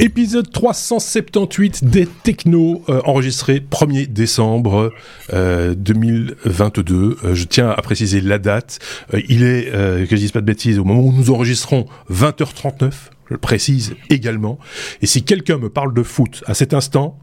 Épisode 378 des Technos, euh, enregistré 1er décembre 2022. Euh, euh, je tiens à préciser la date. il est, que je dise pas de bêtises, au moment où nous enregistrons 20h39. Je le précise également. Et si quelqu'un me parle de foot à cet instant,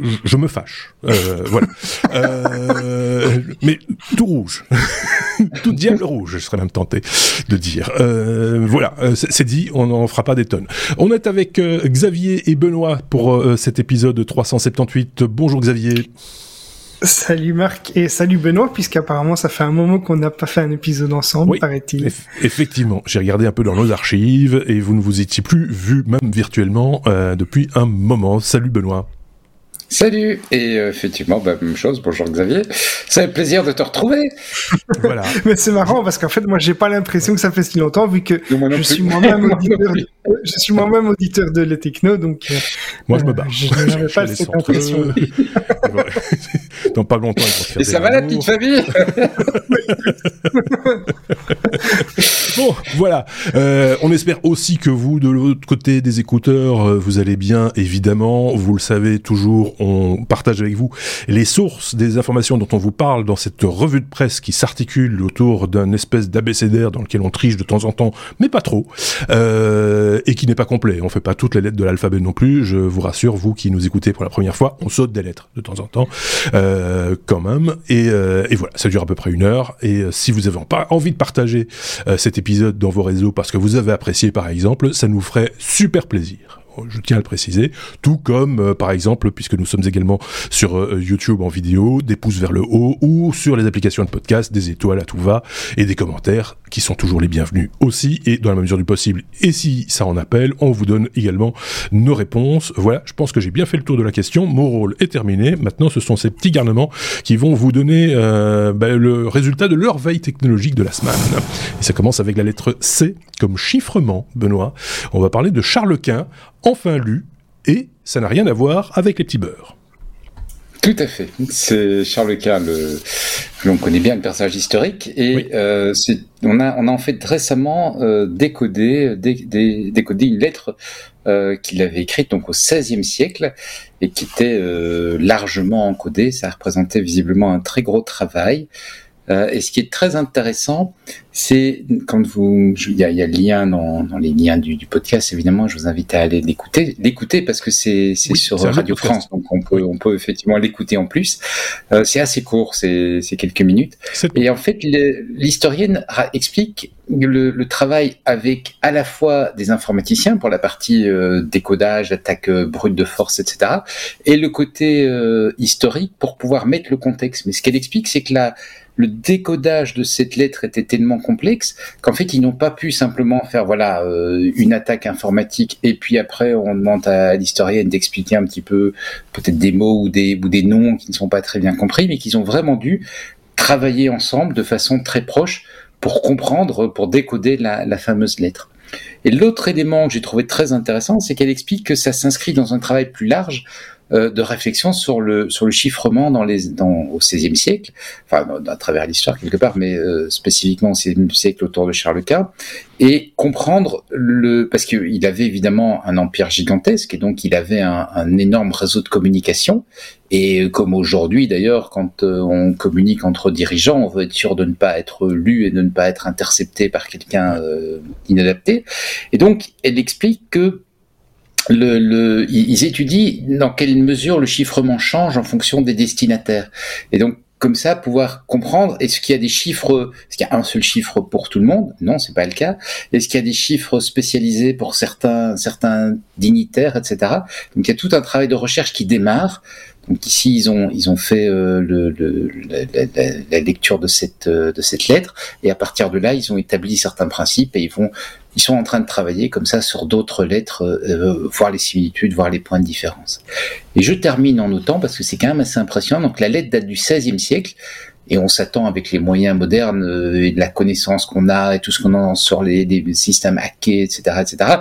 je me fâche. Euh, voilà. Euh, mais tout rouge. tout diable rouge, je serais même tenté de dire. Euh, voilà, c'est dit, on n'en fera pas des tonnes. On est avec Xavier et Benoît pour cet épisode 378. Bonjour Xavier. Salut Marc et salut Benoît, puisqu'apparemment ça fait un moment qu'on n'a pas fait un épisode ensemble, paraît-il. effectivement, j'ai regardé un peu dans nos archives et vous ne vous étiez plus vu, même virtuellement, depuis un moment. Salut Benoît. Salut Et euh, effectivement, bah, même chose. Bonjour Xavier. C'est un plaisir de te retrouver. voilà. Mais c'est marrant parce qu'en fait, moi, j'ai pas l'impression que ça fait si longtemps vu que je suis moi-même auditeur, de, je suis moi-même auditeur de les techno, donc. Euh, moi, je me bats. Je n'avais pas cette impression. Dans pas longtemps, Et ça va la petite famille. bon, voilà. Euh, on espère aussi que vous, de l'autre côté des écouteurs, vous allez bien. Évidemment, vous le savez toujours on partage avec vous les sources des informations dont on vous parle dans cette revue de presse qui s'articule autour d'un espèce d'abécédaire dans lequel on triche de temps en temps, mais pas trop, euh, et qui n'est pas complet. On fait pas toutes les lettres de l'alphabet non plus. Je vous rassure, vous qui nous écoutez pour la première fois, on saute des lettres de temps en temps, euh, quand même. Et, euh, et, voilà, ça dure à peu près une heure. Et si vous avez pas envie de partager cet épisode dans vos réseaux parce que vous avez apprécié, par exemple, ça nous ferait super plaisir je tiens à le préciser, tout comme euh, par exemple, puisque nous sommes également sur euh, YouTube en vidéo, des pouces vers le haut ou sur les applications de podcast, des étoiles à tout va et des commentaires qui sont toujours les bienvenus aussi et dans la mesure du possible. Et si ça en appelle, on vous donne également nos réponses. Voilà, je pense que j'ai bien fait le tour de la question. Mon rôle est terminé. Maintenant, ce sont ces petits garnements qui vont vous donner euh, bah, le résultat de leur veille technologique de la semaine. Et ça commence avec la lettre C comme chiffrement, Benoît. On va parler de Charles Quint enfin lu, et ça n'a rien à voir avec les petits. Tout à fait. C'est Charles Quint, le... on connaît bien le personnage historique, et euh, on, a, on a en fait récemment euh, décodé, décodé une lettre euh, qu'il avait écrite donc au XVIe siècle et qui était largement encodée. Ça représentait visiblement un très gros travail. Et ce qui est très intéressant, c'est quand vous, il y a, y a, le lien dans, dans les liens du, du, podcast, évidemment, je vous invite à aller l'écouter, l'écouter parce que c'est sur Radio France, donc on peut on peut effectivement l'écouter en plus. Euh, c'est assez court, c'est quelques minutes. Et en fait, l'historienne explique le, le, travail avec à la fois des informaticiens pour la partie euh, décodage, attaque euh, brute de force, etc., et le côté euh, historique pour pouvoir mettre le contexte. Mais ce qu'elle explique, c'est que la le décodage de cette lettre était tellement complexe qu'en fait ils n'ont pas pu simplement faire voilà euh, une attaque informatique et puis après on demande à l'historienne d'expliquer un petit peu peut-être des mots ou des ou des noms qui ne sont pas très bien compris mais qu'ils ont vraiment dû travailler ensemble de façon très proche pour comprendre pour décoder la, la fameuse lettre. Et l'autre élément que j'ai trouvé très intéressant, c'est qu'elle explique que ça s'inscrit dans un travail plus large euh, de réflexion sur le sur le chiffrement dans les dans au XVIe siècle, enfin à travers l'histoire quelque part, mais euh, spécifiquement au XVIe siècle autour de Charles Quint, et comprendre le parce qu'il avait évidemment un empire gigantesque et donc il avait un, un énorme réseau de communication et comme aujourd'hui d'ailleurs, quand euh, on communique entre dirigeants, on veut être sûr de ne pas être lu et de ne pas être intercepté par quelqu'un euh, inadapté. Et donc, elle explique que le, le, ils étudient dans quelle mesure le chiffrement change en fonction des destinataires. Et donc, comme ça, pouvoir comprendre est-ce qu'il y a des chiffres, est-ce qu'il y a un seul chiffre pour tout le monde? Non, c'est pas le cas. Est-ce qu'il y a des chiffres spécialisés pour certains, certains dignitaires, etc. Donc, il y a tout un travail de recherche qui démarre donc ici, ils ont ils ont fait euh, le, le, la, la, lecture de cette euh, de cette lettre et à partir de là, ils ont établi certains principes et ils vont ils sont en train de travailler comme ça sur d'autres lettres, euh, voir les similitudes, voir les points de différence. Et je termine en notant parce que c'est quand même assez impressionnant. Donc la lettre date du XVIe siècle et on s'attend avec les moyens modernes et de la connaissance qu'on a et tout ce qu'on a sur les, les systèmes hackés, etc., etc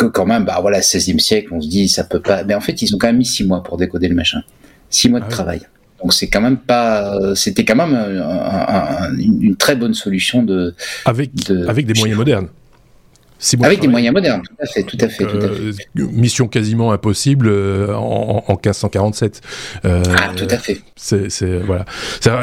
que quand même, bah voilà, 16e siècle, on se dit ça peut pas. Mais en fait, ils ont quand même mis six mois pour décoder le machin, six mois de ah travail. Donc c'est quand même pas, c'était quand même une très bonne solution de avec avec des moyens modernes. Avec des moyens modernes, tout à fait, tout à fait, tout à fait. Mission quasiment impossible en, en, 1547. ah, tout à fait. C'est voilà,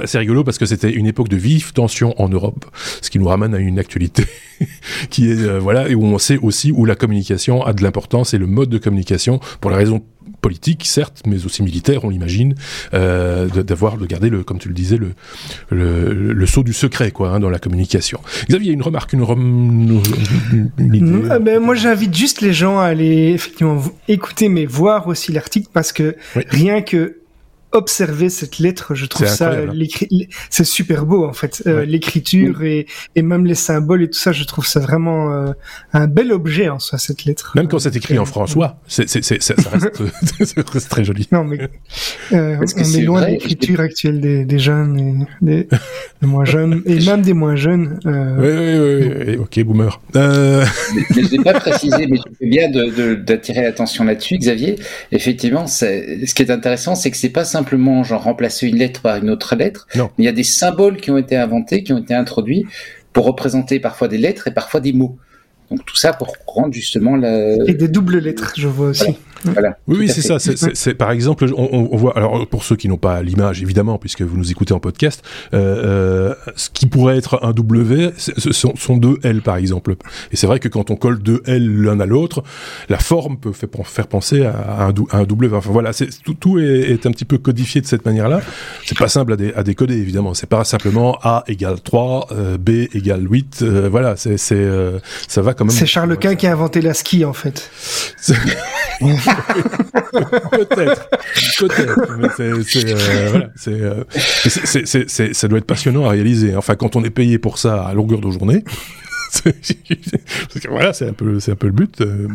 c'est rigolo parce que c'était une époque de vive tension en Europe, ce qui nous ramène à une actualité qui est voilà et où on sait aussi où la communication a de l'importance et le mode de communication pour la raison politique, certes, mais aussi militaire, on l'imagine, euh, d'avoir de garder le, comme tu le disais, le le, le saut du secret, quoi, hein, dans la communication. Xavier, une remarque, une, une, idée ah ben, moi, j'invite juste les gens à aller effectivement écouter, mais voir aussi l'article parce que rien que observer cette lettre, je trouve ça, c'est super beau en fait, euh, l'écriture et, et même les symboles et tout ça, je trouve ça vraiment euh, un bel objet en soi cette lettre. Même quand c'est écrit en François, c'est, ça, reste, très joli. Non mais euh, on est, loin de l'écriture actuelle des, des jeunes et des, des, moins jeunes et même des moins jeunes. Oui, oui, oui, ok, boomer. Mais, mais je n'ai pas précisé, mais je fais bien d'attirer l'attention là-dessus, Xavier. Effectivement, ce qui est intéressant, c'est que c'est pas simplement simplement genre remplacer une lettre par une autre lettre. Non. Il y a des symboles qui ont été inventés, qui ont été introduits pour représenter parfois des lettres et parfois des mots. Donc tout ça pour rendre justement la... Et des doubles lettres, je vois aussi. Oui, oui c'est ça. C'est par exemple, on, on, voit. Alors pour ceux qui n'ont pas l'image, évidemment, puisque vous nous écoutez en podcast, euh, euh, ce qui pourrait être un W, ce sont, sont, deux L par exemple. Et c'est vrai que quand on colle deux L l'un à l'autre, la forme peut faire penser à un, un W. Enfin voilà, tout, tout est, est, un petit peu codifié de cette manière-là. C'est pas simple à, dé, à, décoder, évidemment. C'est pas simplement A égale 3, euh, B égale 8. Euh, voilà, c'est euh, ça va quand même. C'est Charles Quint qui a inventé la ski en fait. peut-être, peut-être. Ça doit être passionnant à réaliser. Enfin, quand on est payé pour ça à longueur de journée, voilà, c'est un peu, c'est un peu le but. Euh,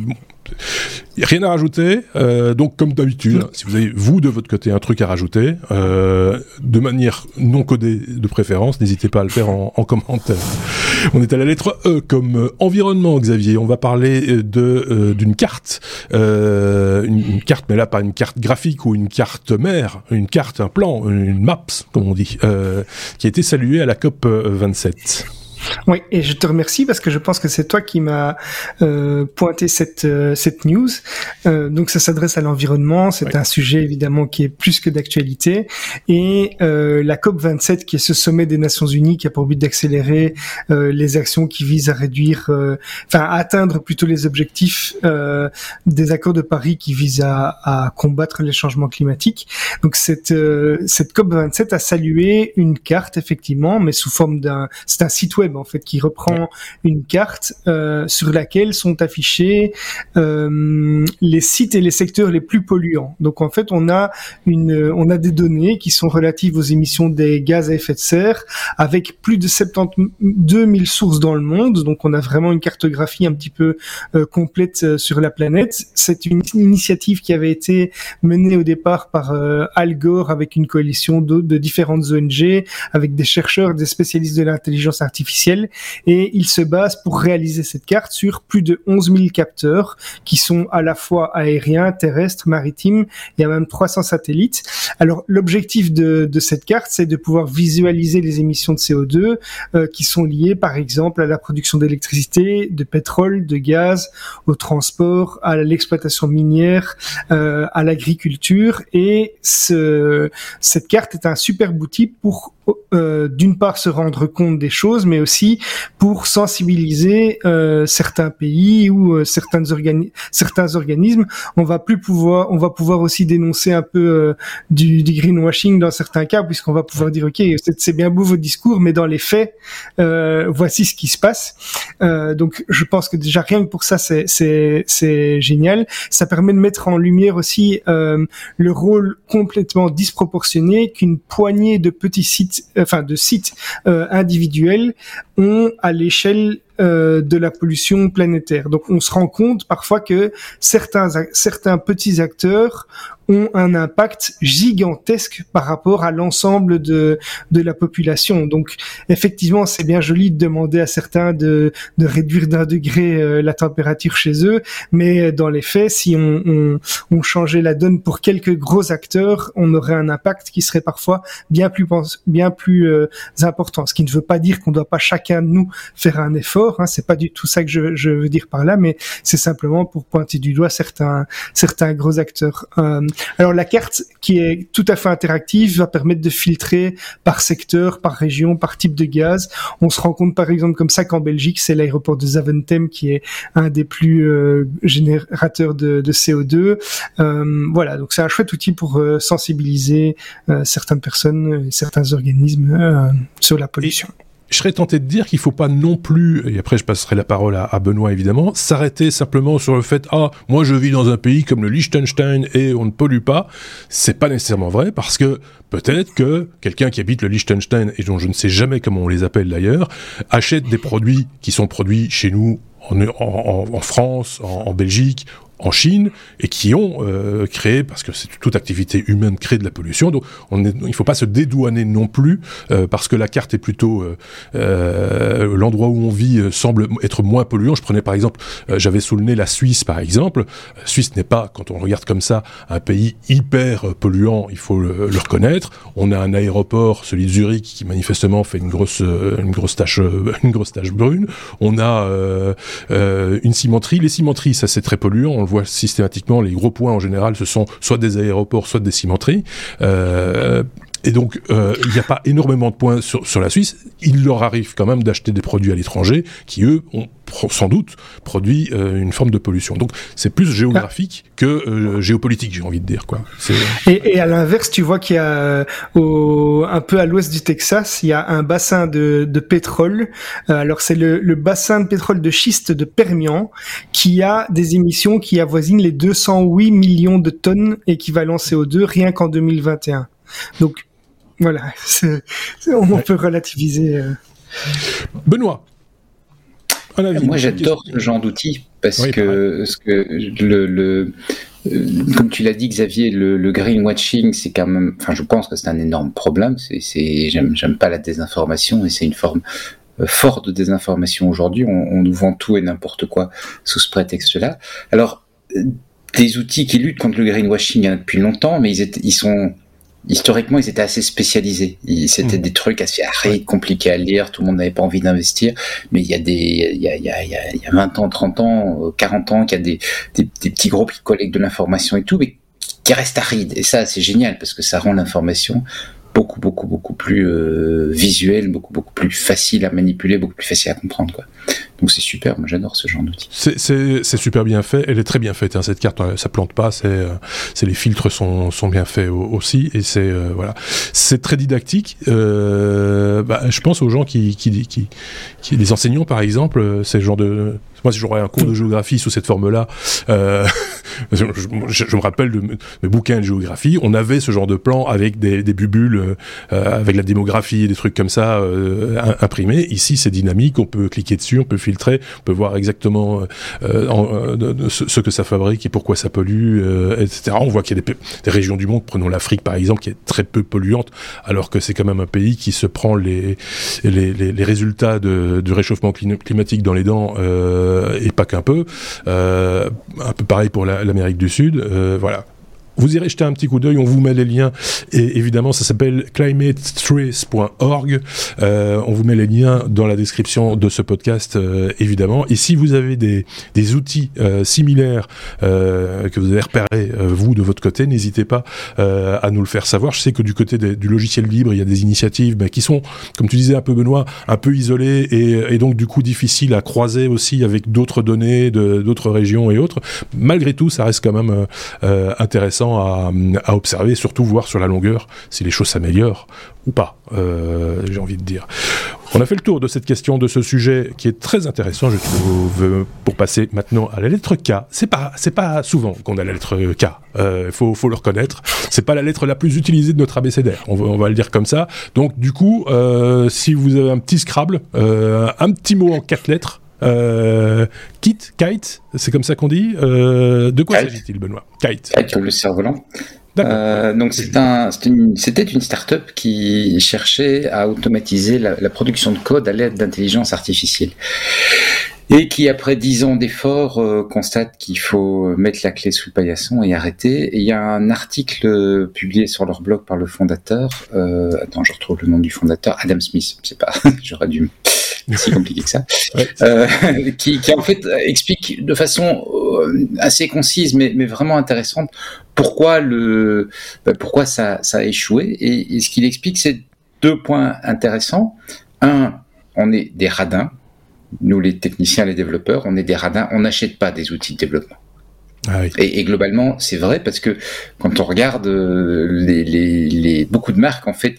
rien à rajouter. Euh, donc, comme d'habitude, si vous avez vous de votre côté un truc à rajouter, euh, de manière non codée de préférence, n'hésitez pas à le faire en, en, commentaire. On est à la lettre E comme environnement, Xavier. On va parler de d'une carte, une, une, carte, mais là pas une carte graphique ou une carte mère, une carte, un plan, une maps, comme on dit, qui a été saluée à la COP 27. Oui, et je te remercie parce que je pense que c'est toi qui m'as euh, pointé cette euh, cette news. Euh, donc ça s'adresse à l'environnement, c'est un sujet évidemment qui est plus que d'actualité. Et euh, la COP 27, qui est ce sommet des Nations Unies, qui a pour but d'accélérer euh, les actions qui visent à réduire, enfin à atteindre plutôt les objectifs des accords de Paris qui visent à, à combattre les changements climatiques. Donc cette cette COP 27 a salué une carte effectivement, mais sous forme d'un, c'est un site web en fait qui reprend une carte euh, sur laquelle sont affichés euh, les sites et les secteurs les plus polluants. Donc en fait, on a une, on a des données qui sont relatives aux émissions des gaz à effet de serre, avec plus de 72 000 sources dans le monde. Donc on a vraiment une cartographie un petit peu euh, complète sur la planète. C'est une initiative qui avait été menée au départ par Al Gore avec une coalition de différentes ONG, avec des chercheurs, des spécialistes de l'intelligence artificielle et il se base pour réaliser cette carte sur plus de 11 000 capteurs qui sont à la fois aériens, terrestres, maritimes. Il y a même 300 satellites. Alors l'objectif de, cette carte, c'est de pouvoir visualiser les émissions de CO2 euh, qui sont liées par exemple à la production d'électricité, de pétrole, de gaz, au transport, à l'exploitation minière, euh, à l'agriculture. Et ce, cette carte est un super outil pour euh, d'une part se rendre compte des choses, mais aussi pour sensibiliser euh, certains pays ou euh, certains, certains organismes. On va plus pouvoir, on va pouvoir aussi dénoncer un peu euh, du, du, greenwashing dans certains cas, puisqu'on va pouvoir dire ok, c'est bien beau votre discours, mais dans les faits, voici ce qui se passe. donc, je pense que déjà rien que pour ça, c'est génial. Ça permet de mettre en lumière aussi le rôle complètement disproportionné qu'une poignée de petits sites enfin de sites euh, individuels ont à l'échelle euh, de la pollution planétaire. Donc on se rend compte parfois que certains certains petits acteurs ont un impact gigantesque par rapport à l'ensemble de, de la population. Donc effectivement, c'est bien joli de demander à certains de, de réduire d'un degré euh, la température chez eux, mais dans les faits, si on, on, on, changeait la donne pour quelques gros acteurs, on aurait un impact qui serait parfois bien plus bien plus euh, important. Ce qui ne veut pas dire qu'on ne doit pas chacun de nous faire un effort. Hein, c'est pas du tout ça que je, je veux dire par là, mais c'est simplement pour pointer du doigt certains certains gros acteurs. Euh, alors la carte qui est tout à fait interactive va permettre de filtrer par secteur, par région, par type de gaz. On se rend compte par exemple comme ça qu'en Belgique, c'est l'aéroport de Zaventem qui est un des plus euh, générateurs de, de CO2. Euh, voilà, donc c'est un chouette outil pour euh, sensibiliser certaines personnes, certains organismes sur la pollution je serais tenté de dire qu'il faut pas non plus, et après je passerai la parole à, Benoît évidemment, s'arrêter simplement sur le fait ah moi je vis dans un pays comme le Liechtenstein et on ne pollue pas. C'est pas nécessairement vrai parce que peut-être que quelqu'un qui habite le Liechtenstein et dont je ne sais jamais comment on les appelle d'ailleurs achète des produits qui sont produits chez nous en, en, France, en, en, Belgique, en Chine et qui ont euh, créé, parce que c'est toute activité humaine crée de la pollution, donc on est, il ne faut pas se dédouaner non plus euh, parce que la carte est plutôt euh, euh l'endroit où on vit euh, semble être moins polluant. Je prenais par exemple, j'avais sous le nez la Suisse par exemple. Suisse n'est pas, quand on regarde comme ça, un pays hyper polluant, il faut le, reconnaître. On a un aéroport, celui de Zurich, qui manifestement fait une grosse une grosse tache une grosse tache brune. On a une cimenterie. Les cimenteries, ça c'est très polluant. Voit systématiquement, les gros points en général, ce sont soit des aéroports, soit des cimenteries. Euh, et donc, euh, il n'y a pas énormément de points sur, sur la Suisse. Il leur arrive quand même d'acheter des produits à l'étranger qui, eux, ont sans doute produit euh, une forme de pollution. Donc, c'est plus géographique que euh, géopolitique, j'ai envie de dire. Quoi. Et, et, à l'inverse, tu vois qu'il y a, au, un peu à l'ouest du Texas, il y a un bassin de, de pétrole. Alors, c'est le, le, bassin de pétrole de schiste de Permian qui a des émissions qui avoisinent les 208 millions de tonnes équivalent CO2 rien qu'en 2021. Donc, voilà, on peut relativiser. Euh. Benoît. Moi, j'adore ce genre d'outils parce que, ce que le, le euh, comme tu l'as dit, Xavier, le, le greenwashing, c'est quand même, enfin, je pense que c'est un énorme problème. C'est, j'aime pas la désinformation et c'est une forme euh, forte de désinformation aujourd'hui. On, on, nous vend tout et n'importe quoi sous ce prétexte-là. Alors, des outils qui luttent contre le greenwashing il y en a depuis longtemps, mais ils, étaient, ils sont historiquement, ils étaient assez spécialisés. C'était mm. des trucs assez arides, compliqués à lire, tout le monde n'avait pas envie d'investir. Mais il y a des, il y a, il y a, il y a 20 ans, 30 ans, 40 ans, qu'il y a des, des, des, petits groupes qui collectent de l'information et tout, mais qui restent arides. Et ça, c'est génial parce que ça rend l'information beaucoup beaucoup beaucoup plus euh, visuel, beaucoup beaucoup plus facile à manipuler, beaucoup plus facile à comprendre quoi. C'est super, moi j'adore ce genre d'outil. C'est super bien fait, elle est très bien faite hein, cette carte, ça plante pas, c'est euh, les filtres sont, bien faits aussi et c'est euh, très didactique. Euh, bah, je pense aux gens qui, les enseignants par exemple, le genre de moi, si j'aurais un cours de géographie sous cette forme-là, je, me rappelle de mes bouquins de géographie, on avait ce genre de plan avec des, des bubules, avec la démographie, des trucs comme ça imprimés. Ici, c'est dynamique, on peut cliquer dessus, on peut on peut voir exactement euh, en, euh, ce, que ça fabrique et pourquoi ça pollue, euh, etc. On voit qu'il y a des, régions du monde, prenons l'Afrique par exemple, qui est très peu polluante, alors que c'est quand même un pays qui se prend les, les, résultats du réchauffement climatique dans les dents. Euh, euh, et pas qu'un peu. Euh, un peu pareil pour l'Amérique du Sud. Euh, voilà. Vous irez jeter un petit coup d'œil, on vous met les liens. Et évidemment, ça s'appelle climatetrace.org. Euh, on vous met les liens dans la description de ce podcast, euh, évidemment. Et si vous avez des, outils euh, similaires que vous avez repérés, vous, de votre côté, n'hésitez pas à nous le faire savoir. Je sais que du côté du logiciel libre, il y a des initiatives mais qui sont, comme tu disais un peu, Benoît, un peu isolées et, et donc du coup difficiles à croiser aussi avec d'autres données d'autres régions et autres. Malgré tout, ça reste quand même intéressant à, observer, surtout voir sur la longueur si les choses s'améliorent ou pas, euh, j'ai envie de dire. On a fait le tour de cette question, de ce sujet qui est très intéressant, je trouve, pour passer maintenant à la lettre K. C'est pas, c'est pas souvent qu'on a la lettre K. Il euh, faut, faut le reconnaître. C'est pas la lettre la plus utilisée de notre abécédaire. On va, le dire comme ça. Donc, du coup, euh, si vous avez un petit Scrabble, un petit mot en quatre lettres, Kite, Kite, c'est comme ça qu'on dit. de quoi s'agit-il, Benoît? Kite. Kite, le cerf-volant. Euh, donc un, c'était une, start-up qui cherchait à automatiser la, la production de code à l'aide d'intelligence artificielle et qui après dix ans d'efforts euh, constate qu'il faut mettre la clé sous le paillasson et arrêter. Et il y a un article euh, publié sur leur blog par le fondateur. Euh, attends, je retrouve le nom du fondateur, Adam Smith. C'est pas, j'aurais dû si compliqué que ça, euh, qui, qui, en fait explique de façon euh, assez concise mais, mais vraiment intéressante pourquoi le bah, pourquoi ça, ça a échoué et, ce qu'il explique c'est deux points intéressants. Un, on est des radins, nous les techniciens, les développeurs, on est des radins, on n'achète pas des outils de développement. Ah oui. et, et, globalement, c'est vrai parce que quand on regarde euh, les, les, les, beaucoup de marques, en fait,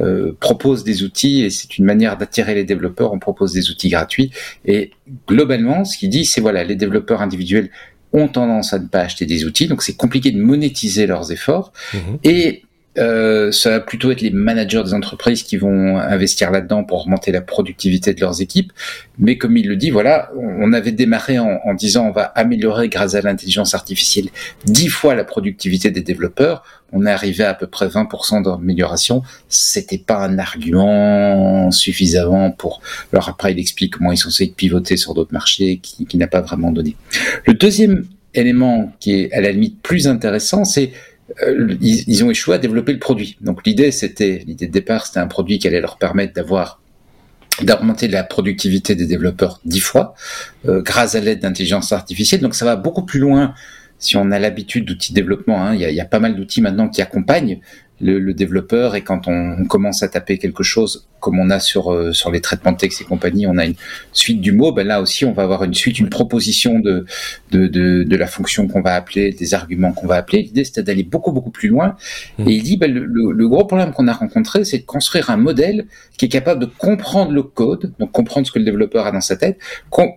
euh, propose des outils et c'est une manière d'attirer les développeurs. On propose des outils gratuits et globalement, ce qu'il dit, c'est voilà, les développeurs individuels ont tendance à ne pas acheter des outils, donc c'est compliqué de monétiser leurs efforts. Mmh. Et euh, ça va plutôt être les managers des entreprises qui vont investir là-dedans pour augmenter la productivité de leurs équipes. Mais comme il le dit, voilà, on avait démarré en, en disant on va améliorer grâce à l'intelligence artificielle dix fois la productivité des développeurs. On est arrivé à à peu près 20% d'amélioration. C'était pas un argument suffisant pour. Alors après, il explique comment ils sont censés pivoter sur d'autres marchés qui, qui n'a pas vraiment donné. Le deuxième élément qui est à la limite plus intéressant, c'est euh, ils, ont échoué à développer le produit. Donc l'idée, c'était l'idée de départ, c'était un produit qui allait leur permettre d'avoir d'augmenter la productivité des développeurs dix fois euh, grâce à l'aide d'intelligence artificielle. Donc ça va beaucoup plus loin si on a l'habitude d'outils de développement. Hein. Il, y a, il, y a, pas mal d'outils maintenant qui accompagnent le, le, développeur et quand on, on, commence à taper quelque chose comme on a sur euh, sur les traitements de texte et compagnie, on a une suite du mot. Ben là aussi, on va avoir une suite, une proposition de de, de, de la fonction qu'on va appeler, des arguments qu'on va appeler. L'idée c'était d'aller beaucoup beaucoup plus loin. Mmh. Et il dit ben, le, le, gros problème qu'on a rencontré, c'est de construire un modèle qui est capable de comprendre le code, donc comprendre ce que le développeur a dans sa tête,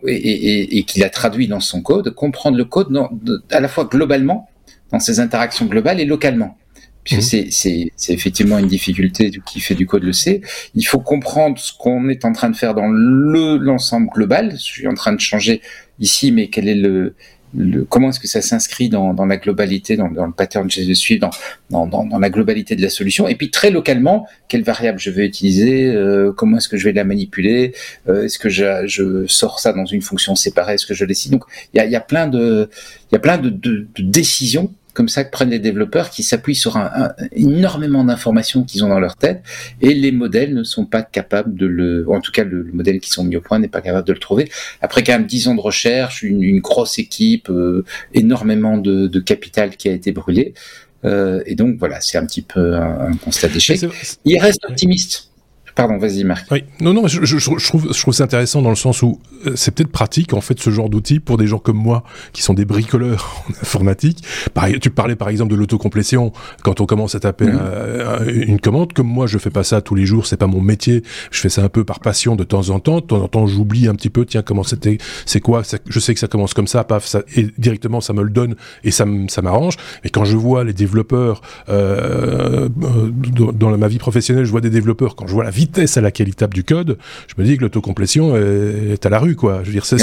et, et, et qu'il a traduit dans son code, comprendre le code dans, de, à la fois globalement dans ses interactions globales et localement puisque mmh. c'est effectivement une difficulté qui fait du code le sait. Il faut comprendre ce qu'on est en train de faire dans le l'ensemble global. Je suis en train de changer ici, mais quel est le, le comment est-ce que ça s'inscrit dans, dans, la globalité, dans, dans le pattern que je suis, dans, dans, dans, la globalité de la solution. Et puis très localement, quelle variable je vais utiliser, euh, comment est-ce que je vais la manipuler, euh, est-ce que je, je, sors ça dans une fonction séparée, est-ce que je décide. Donc il y a, y a plein de il y a plein de, de, de décisions comme ça que prennent les développeurs qui s'appuient sur un, un, énormément d'informations qu'ils ont dans leur tête et les modèles ne sont pas capables de le, en tout cas le, le modèle qui sont mis au point n'est pas capable de le trouver. Après quand même 10 ans de recherche, une, une grosse équipe, euh, énormément de, de, capital qui a été brûlé. Euh, et donc voilà, c'est un petit peu un, un constat d'échec. Il reste optimiste. Pardon, vas-y Marc. Oui, non, non, je, je, je trouve, je trouve ça intéressant dans le sens où euh, c'est peut-être pratique en fait ce genre d'outil pour des gens comme moi qui sont des bricoleurs en informatique. Pareil, tu parlais par exemple de l'autocomplétion quand on commence à taper mmh. euh, une commande. Comme moi, je fais pas ça tous les jours, c'est pas mon métier. Je fais ça un peu par passion de temps en temps. De temps en temps, j'oublie un petit peu. Tiens, comment c'était, c'est quoi ça, Je sais que ça commence comme ça, paf, ça, et directement ça me le donne et ça, ça m'arrange. Mais quand je vois les développeurs euh, dans, dans ma vie professionnelle, je vois des développeurs quand je vois la vie vitesse à laquelle il tape du code, je me dis que l'autocomplétion est à la rue, quoi. Je veux dire, c'est,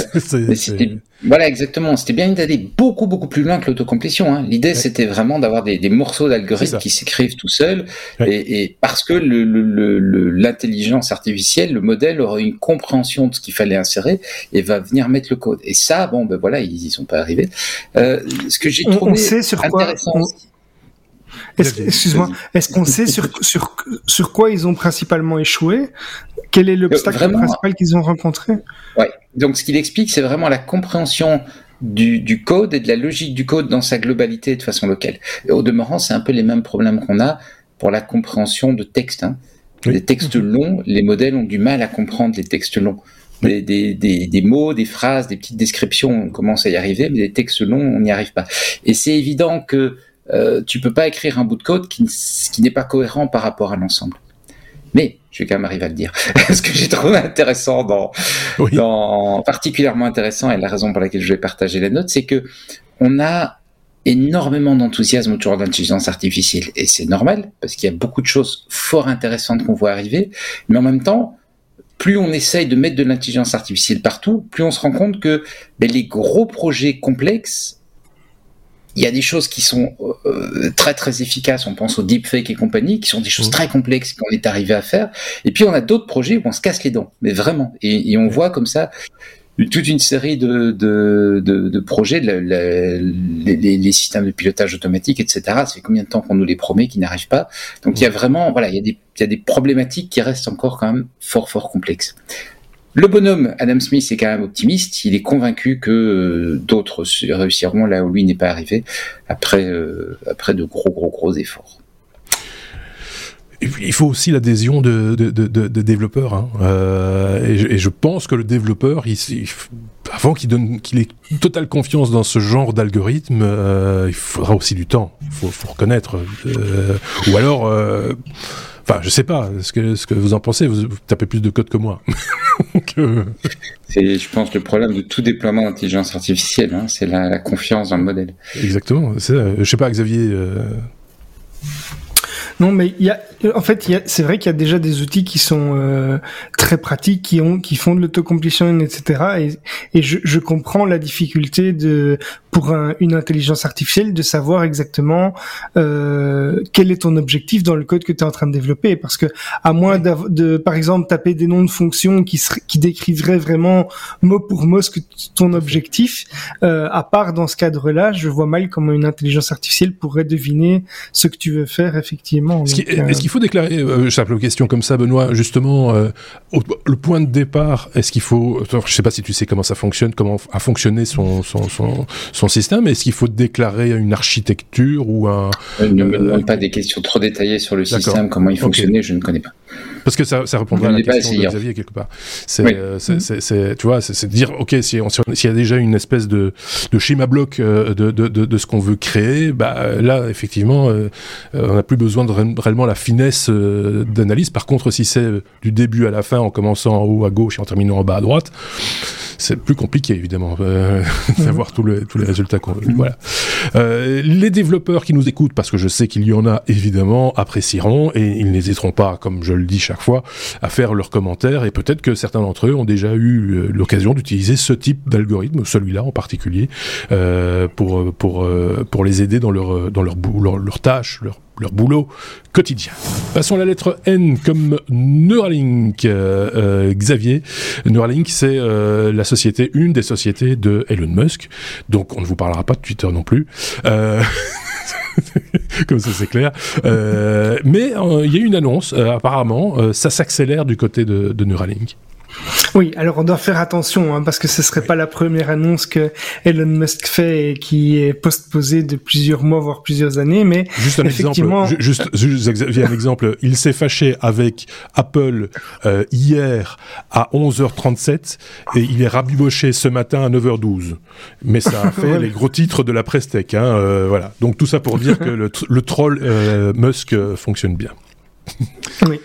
voilà, exactement. C'était bien d'aller beaucoup, beaucoup plus loin que l'autocomplétion. Hein. L'idée, ouais. c'était vraiment d'avoir des, des, morceaux d'algorithmes qui s'écrivent tout seuls, ouais. et, et, parce que l'intelligence le, le, artificielle, le modèle aura une compréhension de ce qu'il fallait insérer et va venir mettre le code. Et ça, bon, ben voilà, ils y sont pas arrivés. Euh, ce que j'ai trouvé on sait sur intéressant. Quoi on excuse-moi, est-ce qu'on sait sur, sur, sur quoi ils ont principalement échoué? Quel est l'obstacle principal qu'ils ont rencontré? Ouais. Donc ce qu'il explique, c'est vraiment la compréhension du, du, code et de la logique du code dans sa globalité de façon locale. Et au demeurant, c'est un peu les mêmes problèmes qu'on a pour la compréhension de textes. Hein. Oui. Les textes longs, les modèles ont du mal à comprendre les textes longs. Des, des, des, des, mots, des phrases, des petites descriptions, on commence à y arriver, mais les textes longs, on n'y arrive pas. Et c'est évident que euh, tu peux pas écrire un bout de code qui, qui n'est pas cohérent par rapport à l'ensemble. Mais je vais quand même arriver à le dire. Ce que j'ai trouvé intéressant dans, oui. dans, particulièrement intéressant et la raison pour laquelle je vais partager la note, c'est que on a énormément d'enthousiasme autour de l'intelligence artificielle et c'est normal parce qu'il y a beaucoup de choses fort intéressantes qu'on voit arriver, mais en même temps, plus on essaye de mettre de l'intelligence artificielle partout, plus on se rend compte que ben, les gros projets complexes, il y a des choses qui sont euh, très très efficaces, on pense au deepfake et compagnie, qui sont des choses mmh. très complexes qu'on est arrivé à faire. Et puis on a d'autres projets où on se casse les dents, mais vraiment. Et, et on voit comme ça toute une série de, de, de, de projets, les, les, systèmes de pilotage automatique, etc. Ça fait combien de temps qu'on nous les promet, qui n'arrivent pas? Donc il y a vraiment, voilà, il y a, des, il y a des problématiques qui restent encore quand même fort fort complexes. Le bonhomme Adam Smith est quand même optimiste. Il est convaincu que euh, d'autres réussiront là où lui n'est pas arrivé après euh, après de gros gros gros efforts il faut aussi l'adhésion de, de, développeurs. Hein. Euh, et, je, pense que le développeur, avant qu'il donne, qu'il ait totale confiance dans ce genre d'algorithme, il faudra aussi du temps. Il faut, reconnaître. Ou alors, enfin, je sais pas ce que ce que vous en pensez. Vous, tapez plus de code que moi. Euh, c'est, je pense, le problème de tout déploiement d'intelligence artificielle. Hein, c'est la, la, confiance dans le modèle. Exactement. C'est, je sais pas, Xavier. Non, mais il y a, en fait, c'est vrai qu'il y a déjà des outils qui sont euh, très pratiques, qui ont, qui font de l'autocompletion, etc. Et, et je, je, comprends la difficulté de pour une intelligence artificielle de savoir exactement euh, quel est ton objectif dans le code que tu es en train de développer, parce que à moins de, par exemple, taper des noms de fonctions qui qui décriveraient vraiment mot pour mot ce que ton objectif, euh, à part dans ce cadre-là, je vois mal comment une intelligence artificielle pourrait deviner ce que tu veux faire effectivement. Est-ce qu'il faut déclarer, euh, simple question comme ça, Benoît, justement, euh, le point de départ, est-ce qu'il faut, je sais pas si tu sais comment ça fonctionne, comment a fonctionné son, son, son, son système, est-ce qu'il faut déclarer une architecture ou un... ne me euh, demande pas des questions trop détaillées sur le système, comment il fonctionnait, je ne connais pas. Parce que ça, ça répondra à la question de Xavier quelque part. C'est, euh, c'est, tu vois, c'est dire, ok, si s'il y a déjà une espèce de, de schéma bloc de, de, de, de ce qu'on veut créer, bah là, effectivement, on n'a plus besoin de réellement la finesse d'analyse. Par contre, si c'est du début à la fin, en commençant en haut à gauche et en terminant en bas à droite, c'est plus compliqué évidemment euh, d'avoir mhm. tous les tous les résultats qu'on veut. Voilà. Euh, les développeurs qui nous écoutent, parce que je sais qu'il y en a évidemment, apprécieront et ils n'hésiteront pas, comme je le dis chaque fois, à faire leurs commentaires et peut-être que certains d'entre eux ont déjà eu euh, l'occasion d'utiliser ce type d'algorithme, celui-là en particulier, euh, pour pour euh, pour les aider dans leur dans leur leur, leur tâche, leur leur boulot quotidien. Passons à la lettre N comme Neuralink. Euh, euh, Xavier, Neuralink, c'est euh, la société, une des sociétés de Elon Musk. Donc on ne vous parlera pas de Twitter non plus. comme ça c'est clair. mais il y a une annonce, apparemment, ça s'accélère du côté de, de Neuralink. Oui, alors on doit faire attention hein, parce que ce serait pas la première annonce que Elon Musk fait et qui est postposée de plusieurs mois voire plusieurs années, mais juste un effectivement... exemple, juste, juste un exemple, il s'est fâché avec Apple euh, hier à 11h37 et il est rabiboché ce matin à 9h12. Mais ça a fait les gros titres de la presse tech, hein, euh, voilà. Donc tout ça pour dire que le, le troll euh, Musk fonctionne bien. oui,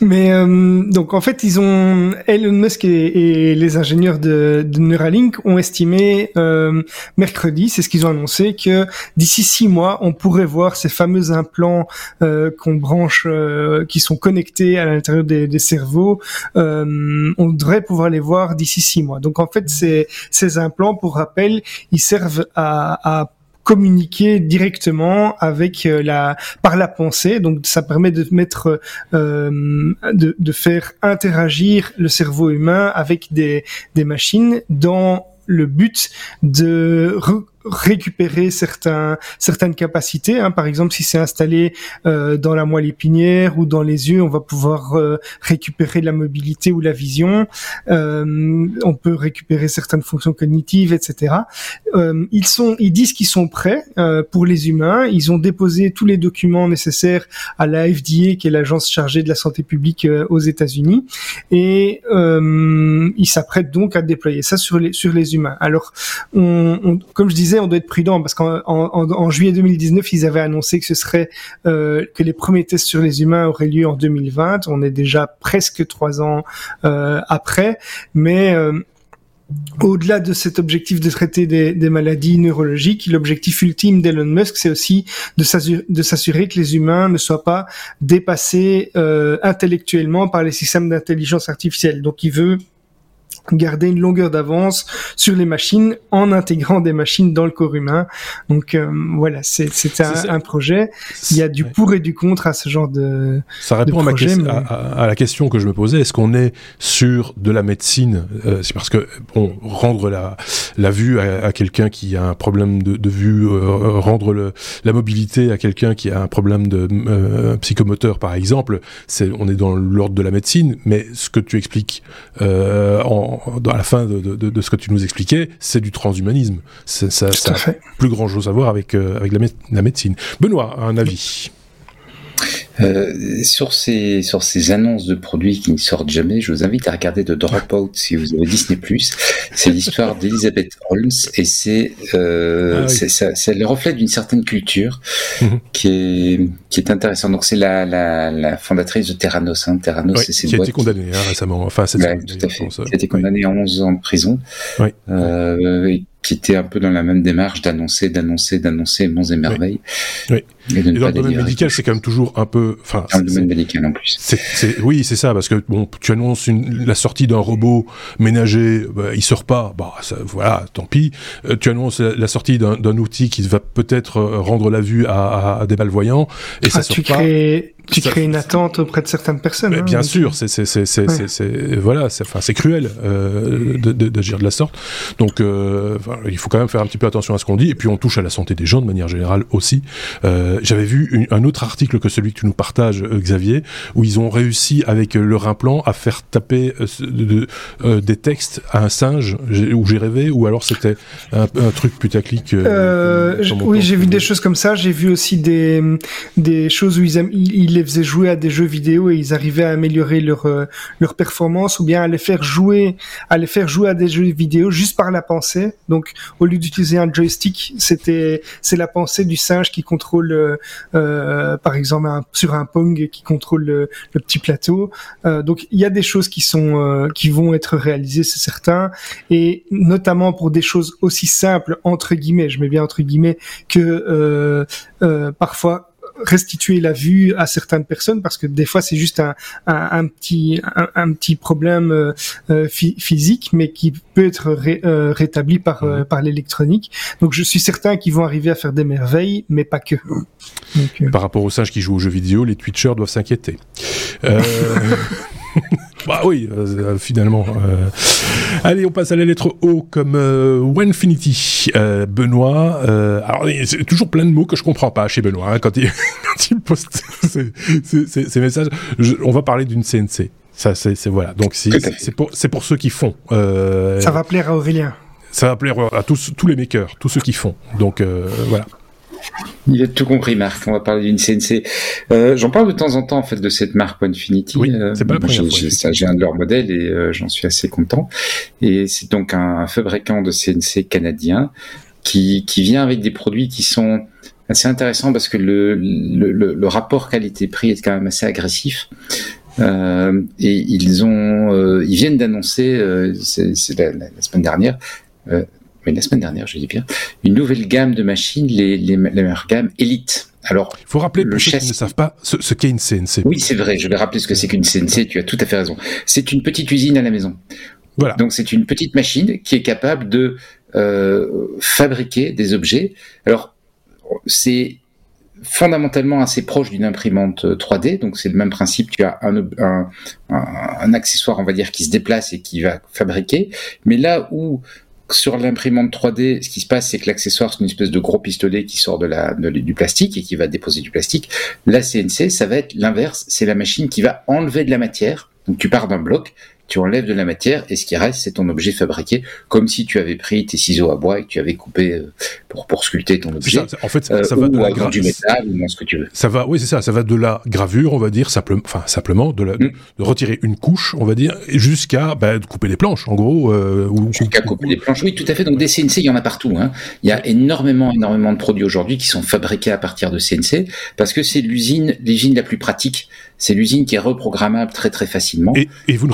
mais euh, donc en fait ils ont Elon Musk et, les ingénieurs de, Neuralink ont estimé euh, mercredi, c'est ce qu'ils ont annoncé, que d'ici six mois on pourrait voir ces fameux implants euh, qu'on branche, euh, qui sont connectés à l'intérieur des, des, cerveaux, euh, on devrait pouvoir les voir d'ici six mois. Donc en fait ces, ces implants, pour rappel, ils servent à, à communiquer directement avec euh, la par la pensée. Donc ça permet de mettre euh, de, de faire interagir le cerveau humain avec des des machines dans le but de récupérer certains, certaines capacités. Hein. Par exemple, si c'est installé euh, dans la moelle épinière ou dans les yeux, on va pouvoir euh, récupérer la mobilité ou la vision. Euh, on peut récupérer certaines fonctions cognitives, etc. Euh, ils sont, ils disent qu'ils sont prêts euh, pour les humains. Ils ont déposé tous les documents nécessaires à la FDA, qui est l'agence chargée de la santé publique euh, aux États-Unis, et ils s'apprêtent donc à déployer ça sur les sur les humains. Alors, on, on, comme je disais on doit être prudent parce qu'en juillet 2019, ils avaient annoncé que ce serait euh, que les premiers tests sur les humains auraient lieu en 2020. On est déjà presque trois ans euh, après, mais euh, au-delà de cet objectif de traiter des, des maladies neurologiques, l'objectif ultime d'Elon Musk, c'est aussi de s'assurer que les humains ne soient pas dépassés euh, intellectuellement par les systèmes d'intelligence artificielle. Donc il veut garder une longueur d'avance sur les machines en intégrant des machines dans le corps humain. Donc euh, voilà, c'est un, un, projet. Il y a du pour et du contre à ce genre de Ça répond à, à, la question que je me posais. Est-ce qu'on est sur de la médecine euh, C'est parce que bon, rendre la, la vue à, quelqu'un qui a un problème de, de vue, euh, rendre le, la mobilité à quelqu'un qui a un problème de psychomoteur, par exemple, c'est on est dans l'ordre de la médecine. Mais ce que tu expliques en à la fin de, ce que tu nous expliquais, c'est du transhumanisme. Ça, ça a plus grand chose à voir avec, euh, avec la, médecine. Benoît, un avis euh, sur ces sur ces annonces de produits qui ne sortent jamais, je vous invite à regarder The Dropout si vous avez Disney+. C'est l'histoire d'Elizabeth Holmes et c'est euh, ah c'est le reflet d'une certaine culture mhm. qui est qui est intéressante. Donc c'est la, la, la fondatrice de Terranos. Hein. Terranos, c'est qui a été condamnée hein, récemment. Enfin, ouais, tout à fait. Qui a été condamnée à 11 ans de prison. Oui. Euh, qui était un peu dans la même démarche d'annoncer, d'annoncer, d'annoncer monts et merveilles. Oui. Et, dans le domaine médical, c'est quand même toujours un peu, enfin. Dans le domaine médical en plus. Oui, c'est ça, parce que bon, tu annonces une, la sortie d'un robot ménager, bah, il sort pas, bah ça, voilà, tant pis. Euh, tu annonces la, sortie d'un, outil qui va peut-être euh, rendre la vue à, à, des malvoyants, et ça ah, sort tu pas. Crées, tu crées une attente auprès de certaines personnes. Hein, bien sûr, c'est, c'est, c'est, c'est, c'est, voilà, c'est, enfin, c'est cruel euh, d'agir de, de, la sorte. Donc, euh, il faut quand même faire un petit peu attention à ce qu'on dit, et puis on touche à la santé des gens de manière générale aussi. Euh, j'avais vu un autre article que celui que tu nous partages, euh, Xavier, où ils ont réussi avec euh, leur implant à faire taper des textes à un singe, où j'ai rêvé, ou alors c'était un, truc putaclic. oui, j'ai vu des choses comme ça. J'ai vu aussi des des choses où ils, ils, les faisaient jouer à des jeux vidéo et ils arrivaient à améliorer leur leur performance, ou bien à les faire jouer à les faire jouer à des jeux vidéo juste par la pensée. Donc au lieu d'utiliser un joystick, c'était c'est la pensée du singe qui contrôle euh, par exemple sur un Pong qui contrôle le, petit plateau. Euh, donc il y a des choses qui sont euh, qui vont être réalisées, c'est certain, et notamment pour des choses aussi simples entre guillemets, je mets bien entre guillemets, que parfois restituer la vue à certaines personnes parce que des fois c'est juste un, un, petit un, petit problème euh, euh, physique mais qui peut être euh, rétabli par par l'électronique. Donc je suis certain qu'ils vont arriver à faire des merveilles, mais pas que. par rapport aux singes qui jouent aux jeux vidéo, les Twitchers doivent s'inquiéter. Bah oui, euh, finalement. Euh. Allez, on passe à la lettre O comme euh, Winfinity. Euh, Benoît, alors c'est toujours plein de mots que je comprends pas chez Benoît hein, quand, il, quand il poste ces, ces, messages. on va parler d'une CNC. Ça, c'est voilà. Donc c'est pour c'est pour ceux qui font. Ça va plaire à Aurélien. Ça va plaire à tous tous les makers, tous ceux qui font. Donc voilà. Il a tout compris, Marc. On va parler d'une CNC. Euh, J'en parle de temps en temps, en fait, de cette marque Infinity. Oui, euh, c'est pas la première J'ai un de leurs modèles et euh, j'en suis assez content. Et c'est donc un, fabricant de CNC canadien qui, qui vient avec des produits qui sont assez intéressants parce que le, le, le, rapport qualité-prix est quand même assez agressif. Euh, et ils ont, ils viennent d'annoncer, c'est la, la, semaine dernière, mais la semaine dernière, je dis bien, une nouvelle gamme de machines, les, les, la gamme Elite. Alors, il faut rappeler pour ceux qui ne savent pas ce, qu'est une CNC. Oui, c'est vrai. Je vais rappeler ce que c'est qu'une CNC. Tu as tout à fait raison. C'est une petite usine à la maison. Voilà. Donc c'est une petite machine qui est capable de euh, fabriquer des objets. Alors c'est fondamentalement assez proche d'une imprimante 3D, donc c'est le même principe. Tu as un, un, un, un, accessoire, on va dire, qui se déplace et qui va fabriquer. Mais là où sur l'imprimante 3D, ce qui se passe, c'est que l'accessoire, c'est une espèce de gros pistolet qui sort de la, du plastique et qui va déposer du plastique. La CNC, ça va être l'inverse. C'est la machine qui va enlever de la matière. Donc tu pars d'un bloc, tu enlèves de la matière et ce qui reste, c'est ton objet fabriqué, comme si tu avais pris tes ciseaux à bois et que tu avais coupé euh, pour, pour sculpter ton objet. en fait, ça, va de la du métal ou ce que tu veux. Ça va, oui, c'est ça. Ça va de la gravure, on va dire, simplement, enfin simplement, de, la, de, retirer une couche, on va dire, jusqu'à bah, couper les planches, en gros. Euh, jusqu'à couper les planches, oui, tout à fait. Donc des CNC, il y en a partout. Hein. Il y a énormément, énormément de produits aujourd'hui qui sont fabriqués à partir de CNC parce que c'est l'usine, l'usine la plus pratique c'est l'usine qui est reprogrammable très très facilement. Et, vous ne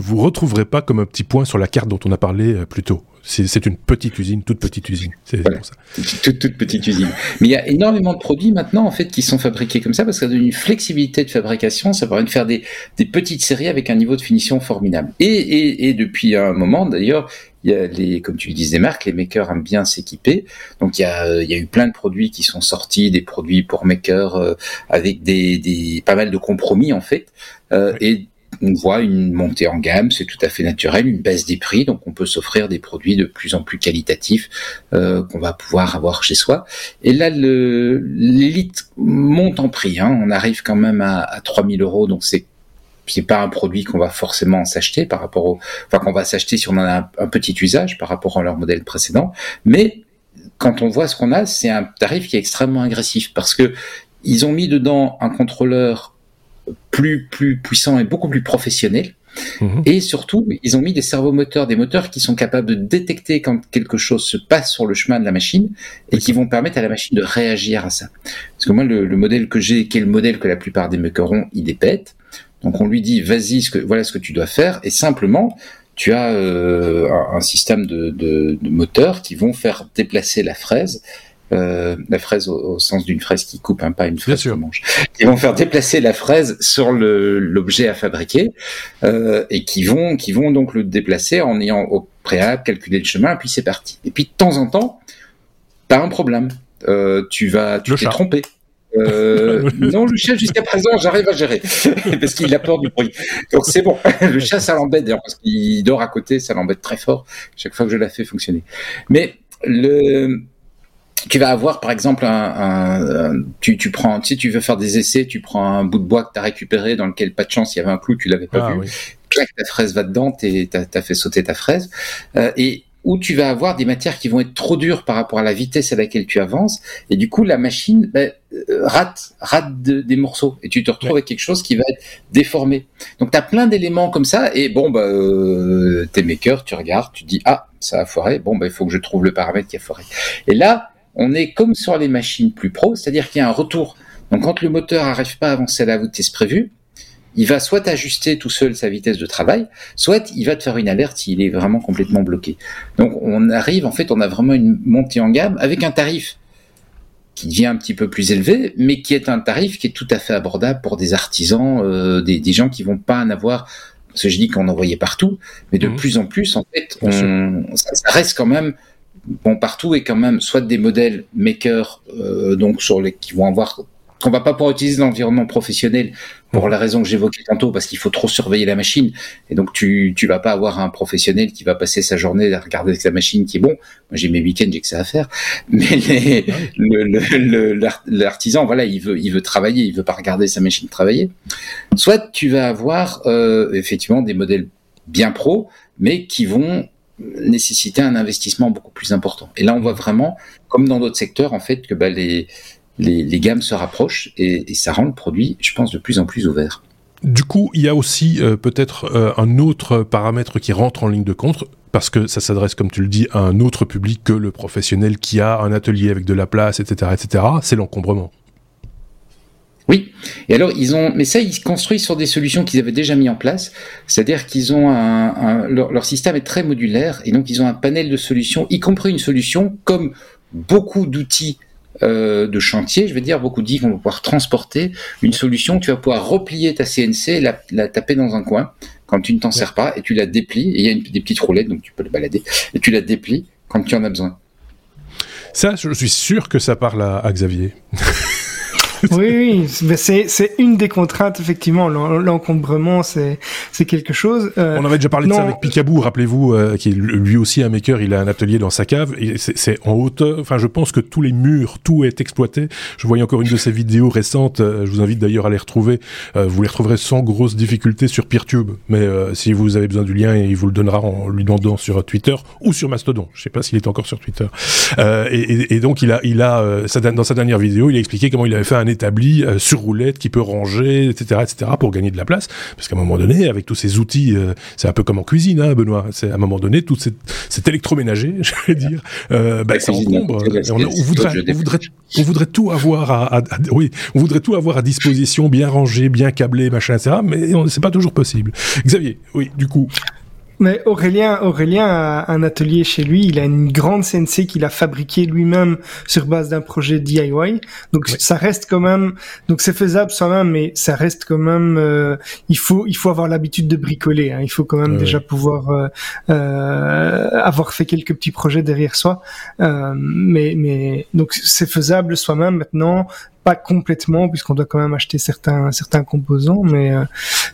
vous retrouverez pas comme un petit point sur la carte dont on a parlé euh, plus tôt. C'est une petite usine, toute petite usine. C'est pour ça. Toute, toute petite usine. Mais il y a énormément de produits maintenant en fait qui sont fabriqués comme ça parce qu'il y a une flexibilité de fabrication. Ça permet de faire des, des petites séries avec un niveau de finition formidable. Et, et, et depuis un moment d'ailleurs, il y a les, comme tu disais, des marques, les makers aiment bien s'équiper. Donc il y a, il y a eu plein de produits qui sont sortis, des produits pour makers euh, avec des, des, pas mal de compromis en fait. Euh, Et on voit une montée en gamme, c'est tout à fait naturel, une baisse des prix, donc on peut s'offrir des produits de plus en plus qualitatifs euh, qu'on va pouvoir avoir chez soi. Et là, l'élite monte en prix, hein. on arrive quand même à, à 3000 euros, donc c'est c'est pas un produit qu'on va forcément s'acheter par rapport au, enfin qu'on va s'acheter si on en a un, petit usage par rapport à leur modèle précédent, mais quand on voit ce qu'on a, c'est un tarif qui est extrêmement agressif parce que ils ont mis dedans un contrôleur plus plus puissant et beaucoup plus professionnel. Mhm. Et surtout, ils ont mis des servomoteurs, des moteurs qui sont capables de détecter quand quelque chose se passe sur le chemin de la machine et qui vont permettre à la machine de réagir à ça. Parce que moi, le, modèle que j'ai, qui est le modèle que la plupart des makers ont, il bête. Donc on lui dit vas-y, ce que, voilà ce que tu dois faire, et simplement tu as euh, un, système de, de, de, moteurs qui vont faire déplacer la fraise. Euh, la fraise au, sens d'une fraise qui coupe, hein, pas une fraise qui mange. Qui vont faire déplacer la fraise sur l'objet à fabriquer euh, et qui vont, qui vont donc le déplacer en ayant au préalable calculé le chemin, puis c'est parti. Et puis de temps en temps, tu as un problème. Euh, tu vas, tu t'es trompé. Euh, non, le chat, jusqu'à présent, j'arrive à gérer. parce qu'il a peur du bruit. Donc c'est bon. Le chat, ça l'embête, d'ailleurs, parce qu'il dort à côté, ça l'embête très fort, chaque fois que je la fais fonctionner. Mais le, tu vas avoir par exemple un, tu, tu prends si tu veux faire des essais tu prends un bout de bois que tu as récupéré dans lequel pas de chance il y avait un clou tu l'avais pas ah vu. ta fraise va dedans tu as, fait sauter ta fraise. Euh, et où tu vas avoir des matières qui vont être trop dures par rapport à la vitesse à laquelle tu avances, et du coup la machine ben, euh, rate, rate des morceaux, et tu te retrouves avec quelque chose qui va être déformé. Donc tu as plein d'éléments comme ça, et bon, bah, euh, t'es maker, tu regardes, tu dis, ah, ça a foiré, bon, bah, il faut que je trouve le paramètre qui a foiré. Et là, on est comme sur les machines plus pro, c'est-à-dire qu'il y a un retour. Donc quand le moteur n'arrive pas à avancer à la vitesse prévue, il va soit ajuster tout seul sa vitesse de travail, soit il va te faire une alerte s'il est vraiment complètement bloqué. Donc on arrive, en fait, on a vraiment une montée en gamme avec un tarif qui devient un petit peu plus élevé, mais qui est un tarif qui est tout à fait abordable pour des artisans, euh, des, gens qui vont pas en avoir. Parce que je dis qu'on en voyait partout, mais de mmh. plus en plus, en fait, ça, reste quand même bon partout et quand même soit des modèles makers, euh, donc sur les qui vont avoir qu'on va pas pouvoir utiliser l'environnement professionnel pour la raison que j'évoquais tantôt, parce qu'il faut trop surveiller la machine. Et donc, tu, tu vas pas avoir un professionnel qui va passer sa journée à regarder sa machine qui est bon. Moi, j'ai mes week-ends, j'ai que ça à faire. Mais l'artisan, voilà, il veut, il veut travailler, il veut pas regarder sa machine travailler. Soit tu vas avoir, euh, effectivement, des modèles bien pro, mais qui vont nécessiter un investissement beaucoup plus important. Et là, on voit vraiment, comme dans d'autres secteurs, en fait, que bah, les, les, gammes se rapprochent et, ça rend le produit, je pense, de plus en plus ouvert. Du coup, il y a aussi euh, peut-être euh, un autre paramètre qui rentre en ligne de compte, parce que ça s'adresse, comme tu le dis, à un autre public que le professionnel qui a un atelier avec de la place, etc., etc. C'est l'encombrement. Oui. Et alors ils ont, mais ça ils construisent sur des solutions qu'ils avaient déjà mis en place. C'est-à-dire qu'ils ont un, leur, leur, système est très modulaire et donc ils ont un panel de solutions, y compris une solution comme beaucoup d'outils euh, de chantier, je veux dire, beaucoup disent qu'on va pouvoir transporter une solution, tu vas pouvoir replier ta CNC, la, la taper dans un coin quand tu ne t'en sers pas, et tu la déplies, et il y a une, des petites roulettes, donc tu peux le balader, et tu la déplies quand tu en as besoin. Ça, je suis sûr que ça parle à Xavier. oui, oui, c'est une des contraintes effectivement. L'encombrement, c'est c'est quelque chose. Euh, On avait déjà parlé de ça avec Picaboo, rappelez-vous, euh, qui est lui aussi un maker. Il a un atelier dans sa cave et c'est en hauteur. Enfin, je pense que tous les murs, tout est exploité. Je voyais encore une de ses vidéos récentes. Euh, je vous invite d'ailleurs à les retrouver. vous les retrouverez sans grosse difficulté sur PeerTube. Mais si vous avez besoin du lien, il vous le donnera en lui demandant sur Twitter ou sur Mastodon. Je sais pas s'il est encore sur Twitter. Et, et, et, donc il a, il a, dans sa dernière vidéo, il a expliqué comment il avait fait un établi sur roulette qui peut ranger, etc., etc., pour gagner de la place. Parce qu'à un moment donné, avec tous ces outils, c'est un peu comme en cuisine, hein, Benoît. C'est à un moment donné, tout cet, électroménager, je vais dire, bah, ça encombre. On, voudrait, on, voudrait, on voudrait tout avoir à, oui, on voudrait tout avoir à disposition, bien rangé, bien câblé, machin, etc. Mais c'est pas toujours possible. Xavier, oui, du coup. Mais Aurélien, Aurélien a un atelier chez lui. Il a une grande CNC qu'il a fabriquée lui-même sur base d'un projet DIY. Donc ça reste quand même, donc c'est faisable soi-même, mais ça reste quand même. Euh, il faut, il faut avoir l'habitude de bricoler. Hein. Il faut quand même déjà pouvoir euh, euh, avoir fait quelques petits projets derrière soi. Euh, mais, mais donc c'est faisable soi-même maintenant pas complètement puisqu'on doit quand même acheter certains certains composants, mais euh,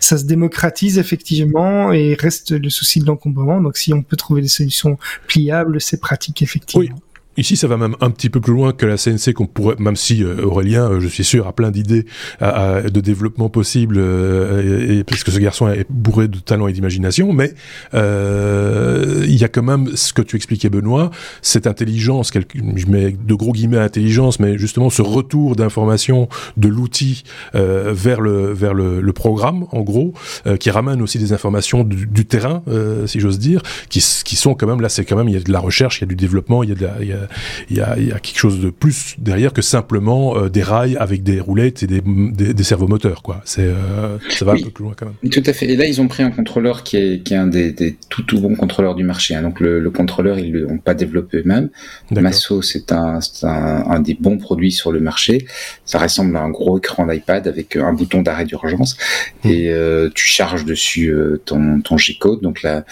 ça se démocratise effectivement et reste le souci de l'encombrement. Donc si on peut trouver des solutions pliables, c'est pratique effectivement. Ici, ça va même un petit peu plus loin que la CNC qu'on pourrait, même si euh, Aurélien, euh, je suis sûr, a plein d'idées de développement possible, euh, et, parce que ce garçon est bourré de talent et d'imagination, mais il y a quand même ce que tu expliquais, Benoît, cette intelligence, je mets de gros guillemets intelligence, mais justement ce retour d'information de l'outil vers le vers le, le, programme, en gros, qui ramène aussi des informations du, du terrain, si j'ose dire, qui, qui sont quand même là, c'est quand même il y a de la recherche, il y a du développement, il y a de la, il y a il y a, quelque chose de plus derrière que simplement euh, des rails avec des roulettes et des, des, servomoteurs. Quoi. C'est, euh, ça va un peu plus loin quand même. Tout à fait. Et là, ils ont pris un contrôleur qui est, qui est un des, des tout, tout bons contrôleurs du marché. Hein. Donc le, contrôleur, ils l'ont pas développé eux-mêmes. Masso, c'est un, un, des bons produits sur le marché. Ça ressemble à un gros écran d'iPad avec un bouton d'arrêt d'urgence mmh. et euh, tu charges dessus ton, ton G-code. Donc là,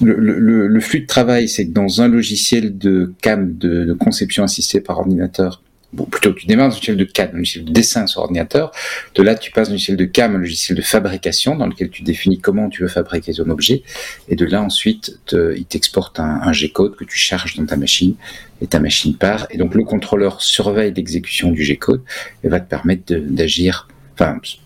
le, flux de travail, c'est que dans un logiciel de CAM, de, conception assistée par ordinateur, bon, plutôt tu démarres un logiciel de CAM, un logiciel de dessin sur ordinateur, de là tu passes un logiciel de CAM, un logiciel de fabrication dans lequel tu définis comment tu veux fabriquer ton objet, et de là ensuite il t'exporte un, un G-code que tu charges dans ta machine, et ta machine part, et donc le contrôleur surveille l'exécution du G-code et va te permettre d'agir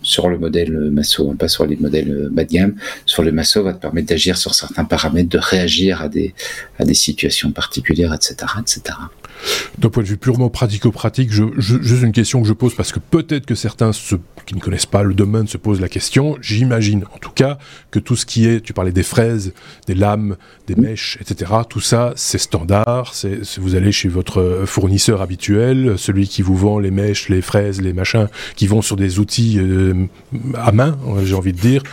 sur le modèle Masso, hein, pas sur les modèles euh, bas de gamme, sur le Masso va te permettre d'agir sur certains paramètres, de réagir à des à des situations particulières, etc., etc. D'un point de vue purement pratico-pratique, je, juste une question que je pose parce que peut-être que certains qui ne connaissent pas le domaine se posent la question. J'imagine, en tout cas, que tout ce qui est, tu parlais des fraises, des lames, des mèches, etc. Tout ça, c'est standard. C'est vous allez chez votre fournisseur habituel, celui qui vous vend les mèches, les fraises, les machins, qui vont sur des outils euh, à main, j'ai envie de dire.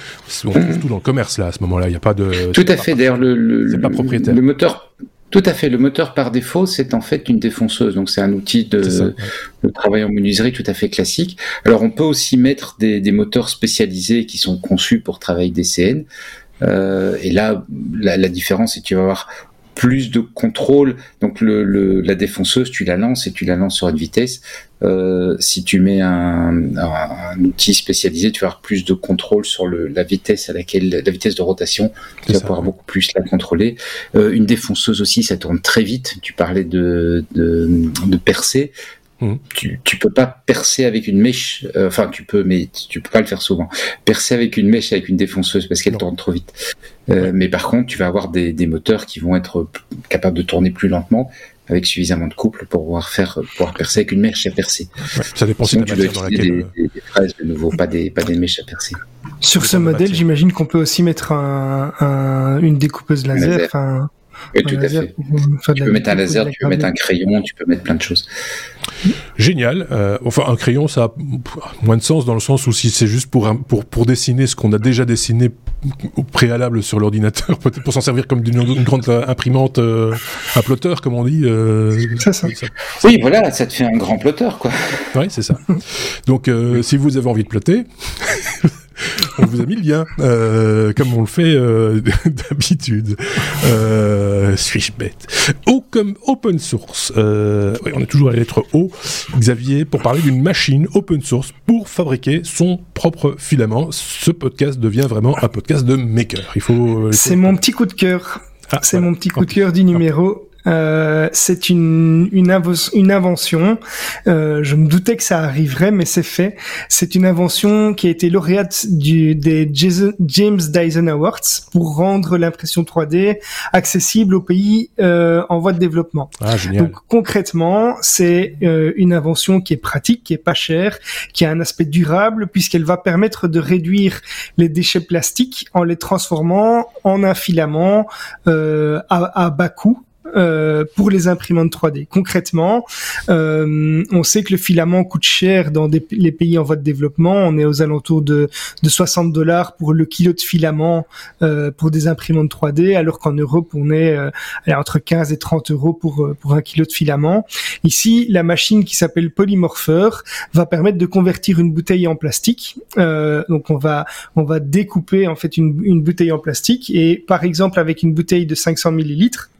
On trouve tout dans le commerce là à ce moment-là. Il n'y a pas de. Tout à fait. D'ailleurs, le, le, pas propriétaire. le moteur tout à fait. Le moteur par défaut, c'est en fait une défonceuse. Donc c'est un outil de, travail en menuiserie tout à fait classique. Alors on peut aussi mettre des, moteurs spécialisés qui sont conçus pour travailler des CN. Euh, et là, la, la différence, c'est que tu vas avoir plus de contrôle. Donc le, la défonceuse, tu la lances et tu la lances sur une vitesse. Euh, si tu mets un, un, outil spécialisé, tu vas avoir plus de contrôle sur le, la vitesse à laquelle, la vitesse de rotation. Tu vas pouvoir beaucoup plus la contrôler. Euh, une défonceuse aussi, ça tourne très vite. Tu parlais de, de, de percer. Mmh. Tu, tu peux pas percer avec une mèche, euh, enfin tu peux, mais tu peux pas le faire souvent. Percer avec une mèche avec une défonceuse parce qu'elle tourne trop vite. Euh, mais par contre, tu vas avoir des, des, moteurs qui vont être capables de tourner plus lentement avec suffisamment de couple pour pouvoir faire pouvoir percer avec une mèche à percer. ça dépend si tu dois dans laquelle... des, des, des, fraises de nouveau, pas des pas des mèches à percer. Sur ce modèle, j'imagine qu'on peut aussi mettre un, un, une découpeuse laser. laser. Oui, tout à fait. Tu peux mettre un laser, tu peux mettre un crayon, tu peux mettre plein de choses. Génial. Euh, enfin, un crayon, ça a moins de sens dans le sens où si c'est juste pour, pour, pour dessiner ce qu'on a déjà dessiné au préalable sur l'ordinateur, peut-être pour s'en servir comme d'une grande imprimante euh, à plotter, comme on dit. Euh, ça. ça. Oui, voilà, ça te fait un grand plotter, quoi. Oui, c'est ça. Donc, euh, si vous avez envie de plotter, on vous a mis le lien, euh, comme on le fait euh, d'habitude. Euh, Suis-je bête? O comme open source. Oui, on est toujours à la lettre O. Xavier, pour parler d'une machine open source pour fabriquer son propre filament. Ce podcast devient vraiment un podcast de maker. Il faut. C'est mon petit coup de cœur. Ah, c'est mon petit coup de cœur du numéro. Euh, c'est une, une, une invention. Euh, je me doutais que ça arriverait, mais c'est fait. C'est une invention qui a été lauréate du, des James Dyson Awards pour rendre l'impression 3D accessible aux pays euh, en voie de développement. Ah. Donc concrètement, c'est euh, une invention qui est pratique, qui est pas chère, qui a un aspect durable puisqu'elle va permettre de réduire les déchets plastiques en les transformant en un filament euh, à, à bas coût euh, pour les imprimantes 3D. Concrètement, euh, on sait que le filament coûte cher dans des, les pays en voie de développement. On est aux alentours de, de 60 dollars pour le kilo de filament euh, pour des imprimantes 3D, alors qu'en Europe, on est euh, entre 15 et 30 euros pour, euh, pour un kilo de filament. Ici, la machine qui s'appelle Polymorpheur va permettre de convertir une bouteille en plastique. Donc, on va, on va découper en fait une, une bouteille en plastique et par exemple avec une bouteille de 500 millilitres,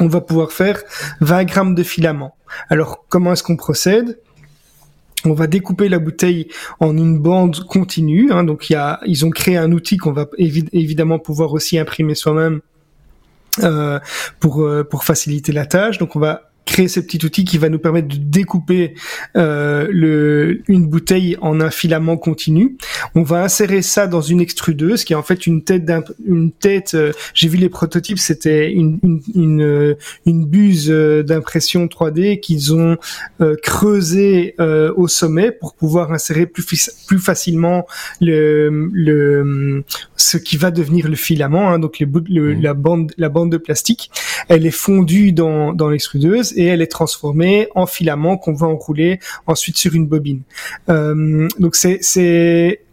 on va pouvoir faire 20 grammes de filament. Alors, comment est-ce qu'on procède? On va découper la bouteille en une bande continue. Hein, donc, y a, ils ont créé un outil qu'on va évidemment pouvoir aussi imprimer soi-même euh, pour euh, pour faciliter la tâche. Donc, on va créer ce petit outil qui va nous permettre de découper euh, le, une bouteille en un filament continu. On va insérer ça dans une extrudeuse qui est en fait une tête une tête. Euh, J'ai vu les prototypes, c'était une, une, une, euh, une buse euh, d'impression 3D qu'ils ont euh, creusé euh, au sommet pour pouvoir insérer plus plus facilement le, le ce qui va devenir le filament, hein, donc les bouts, le, mmh. la bande la bande de plastique. Elle est fondue dans dans l'extrudeuse et elle est transformée en filament qu'on va enrouler ensuite sur une bobine. Euh,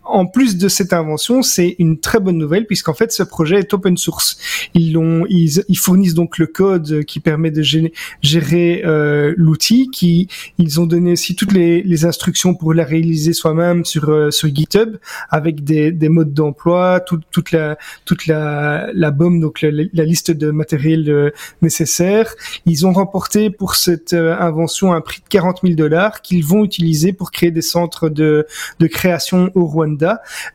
en plus de cette invention, c'est une très bonne nouvelle puisqu'en fait ce projet est open source. Ils l'ont, ils, ils, fournissent donc le code qui permet de gérer, euh, l'outil. Qui ils ont donné aussi toutes les, les instructions pour la réaliser soi-même sur euh, sur GitHub avec des, des modes d'emploi, tout, toute la toute la la BOM donc la, la liste de matériel euh, nécessaire. Ils ont remporté pour cette euh, invention un prix de 40 000 dollars qu'ils vont utiliser pour créer des centres de de création au Rwanda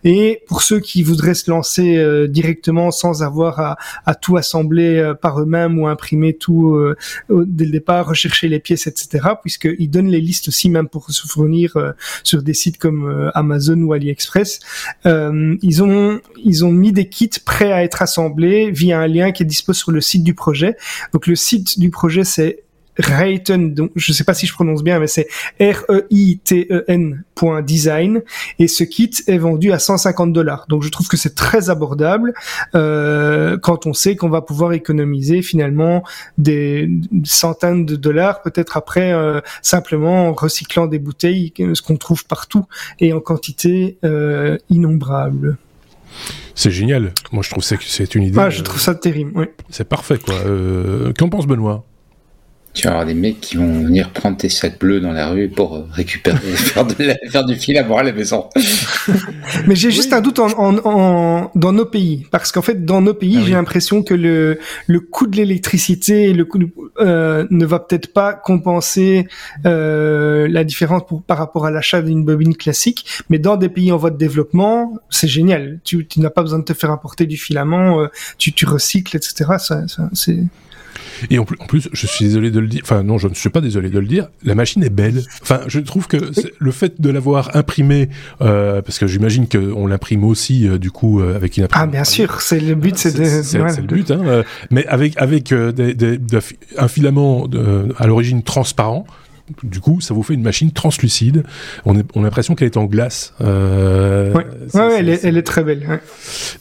et pour ceux qui voudraient se lancer euh, directement sans avoir à, tout assembler euh, par eux-mêmes ou imprimer tout euh, dès le départ, rechercher les pièces, etc., puisqu'ils donnent les listes aussi même pour se fournir sur des sites comme Amazon ou AliExpress. ils ont ils ont mis des kits prêts à être assemblés via un lien qui est dispo sur le site du projet. Donc le site du projet c'est Rayton, donc je sais pas si je prononce bien, mais c'est R-E-I-T-E-N design et ce kit est vendu à 150 dollars. Donc je trouve que c'est très abordable euh, quand on sait qu'on va pouvoir économiser finalement des centaines de dollars, peut-être après euh, simplement en recyclant des bouteilles, ce qu'on trouve partout et en quantité euh, innombrable. C'est génial. Moi, je trouve que c'est une idée. Ah, je trouve ça terrible. Oui. C'est parfait, quoi. Euh, Qu'en pense Benoît? Tu vas avoir des mecs qui vont venir prendre tes sacs bleus dans la rue pour récupérer, faire, de la, faire du fil à boire à la maison. Mais j'ai juste un doute en, en, en, dans nos pays, parce qu'en fait, dans nos pays, ah oui. j'ai l'impression que le, le coût de l'électricité le coût euh, ne va peut-être pas compenser euh, la différence pour, par rapport à l'achat d'une bobine classique. Mais dans des pays en voie de développement, c'est génial. Tu, tu n'as pas besoin de te faire importer du filament, euh, tu, tu recycles, etc. Ça, ça c'est et en plus, en plus, je suis désolé de le dire. Enfin, non, je ne suis pas désolé de le dire. La machine est belle. Enfin, je trouve que le fait de l'avoir imprimée, euh, parce que j'imagine qu'on l'imprime aussi, euh, du coup, euh, avec une imprimante. Ah, bien sûr. C'est le but, c'est de. C'est ouais, le but, hein. Euh, mais avec avec euh, des, des, des, un filament à l'origine transparent du coup, ça vous fait une machine translucide. On, est, on a l'impression qu'elle est en glace. Euh, ouais, ouais elle, est, elle est très belle. Ouais.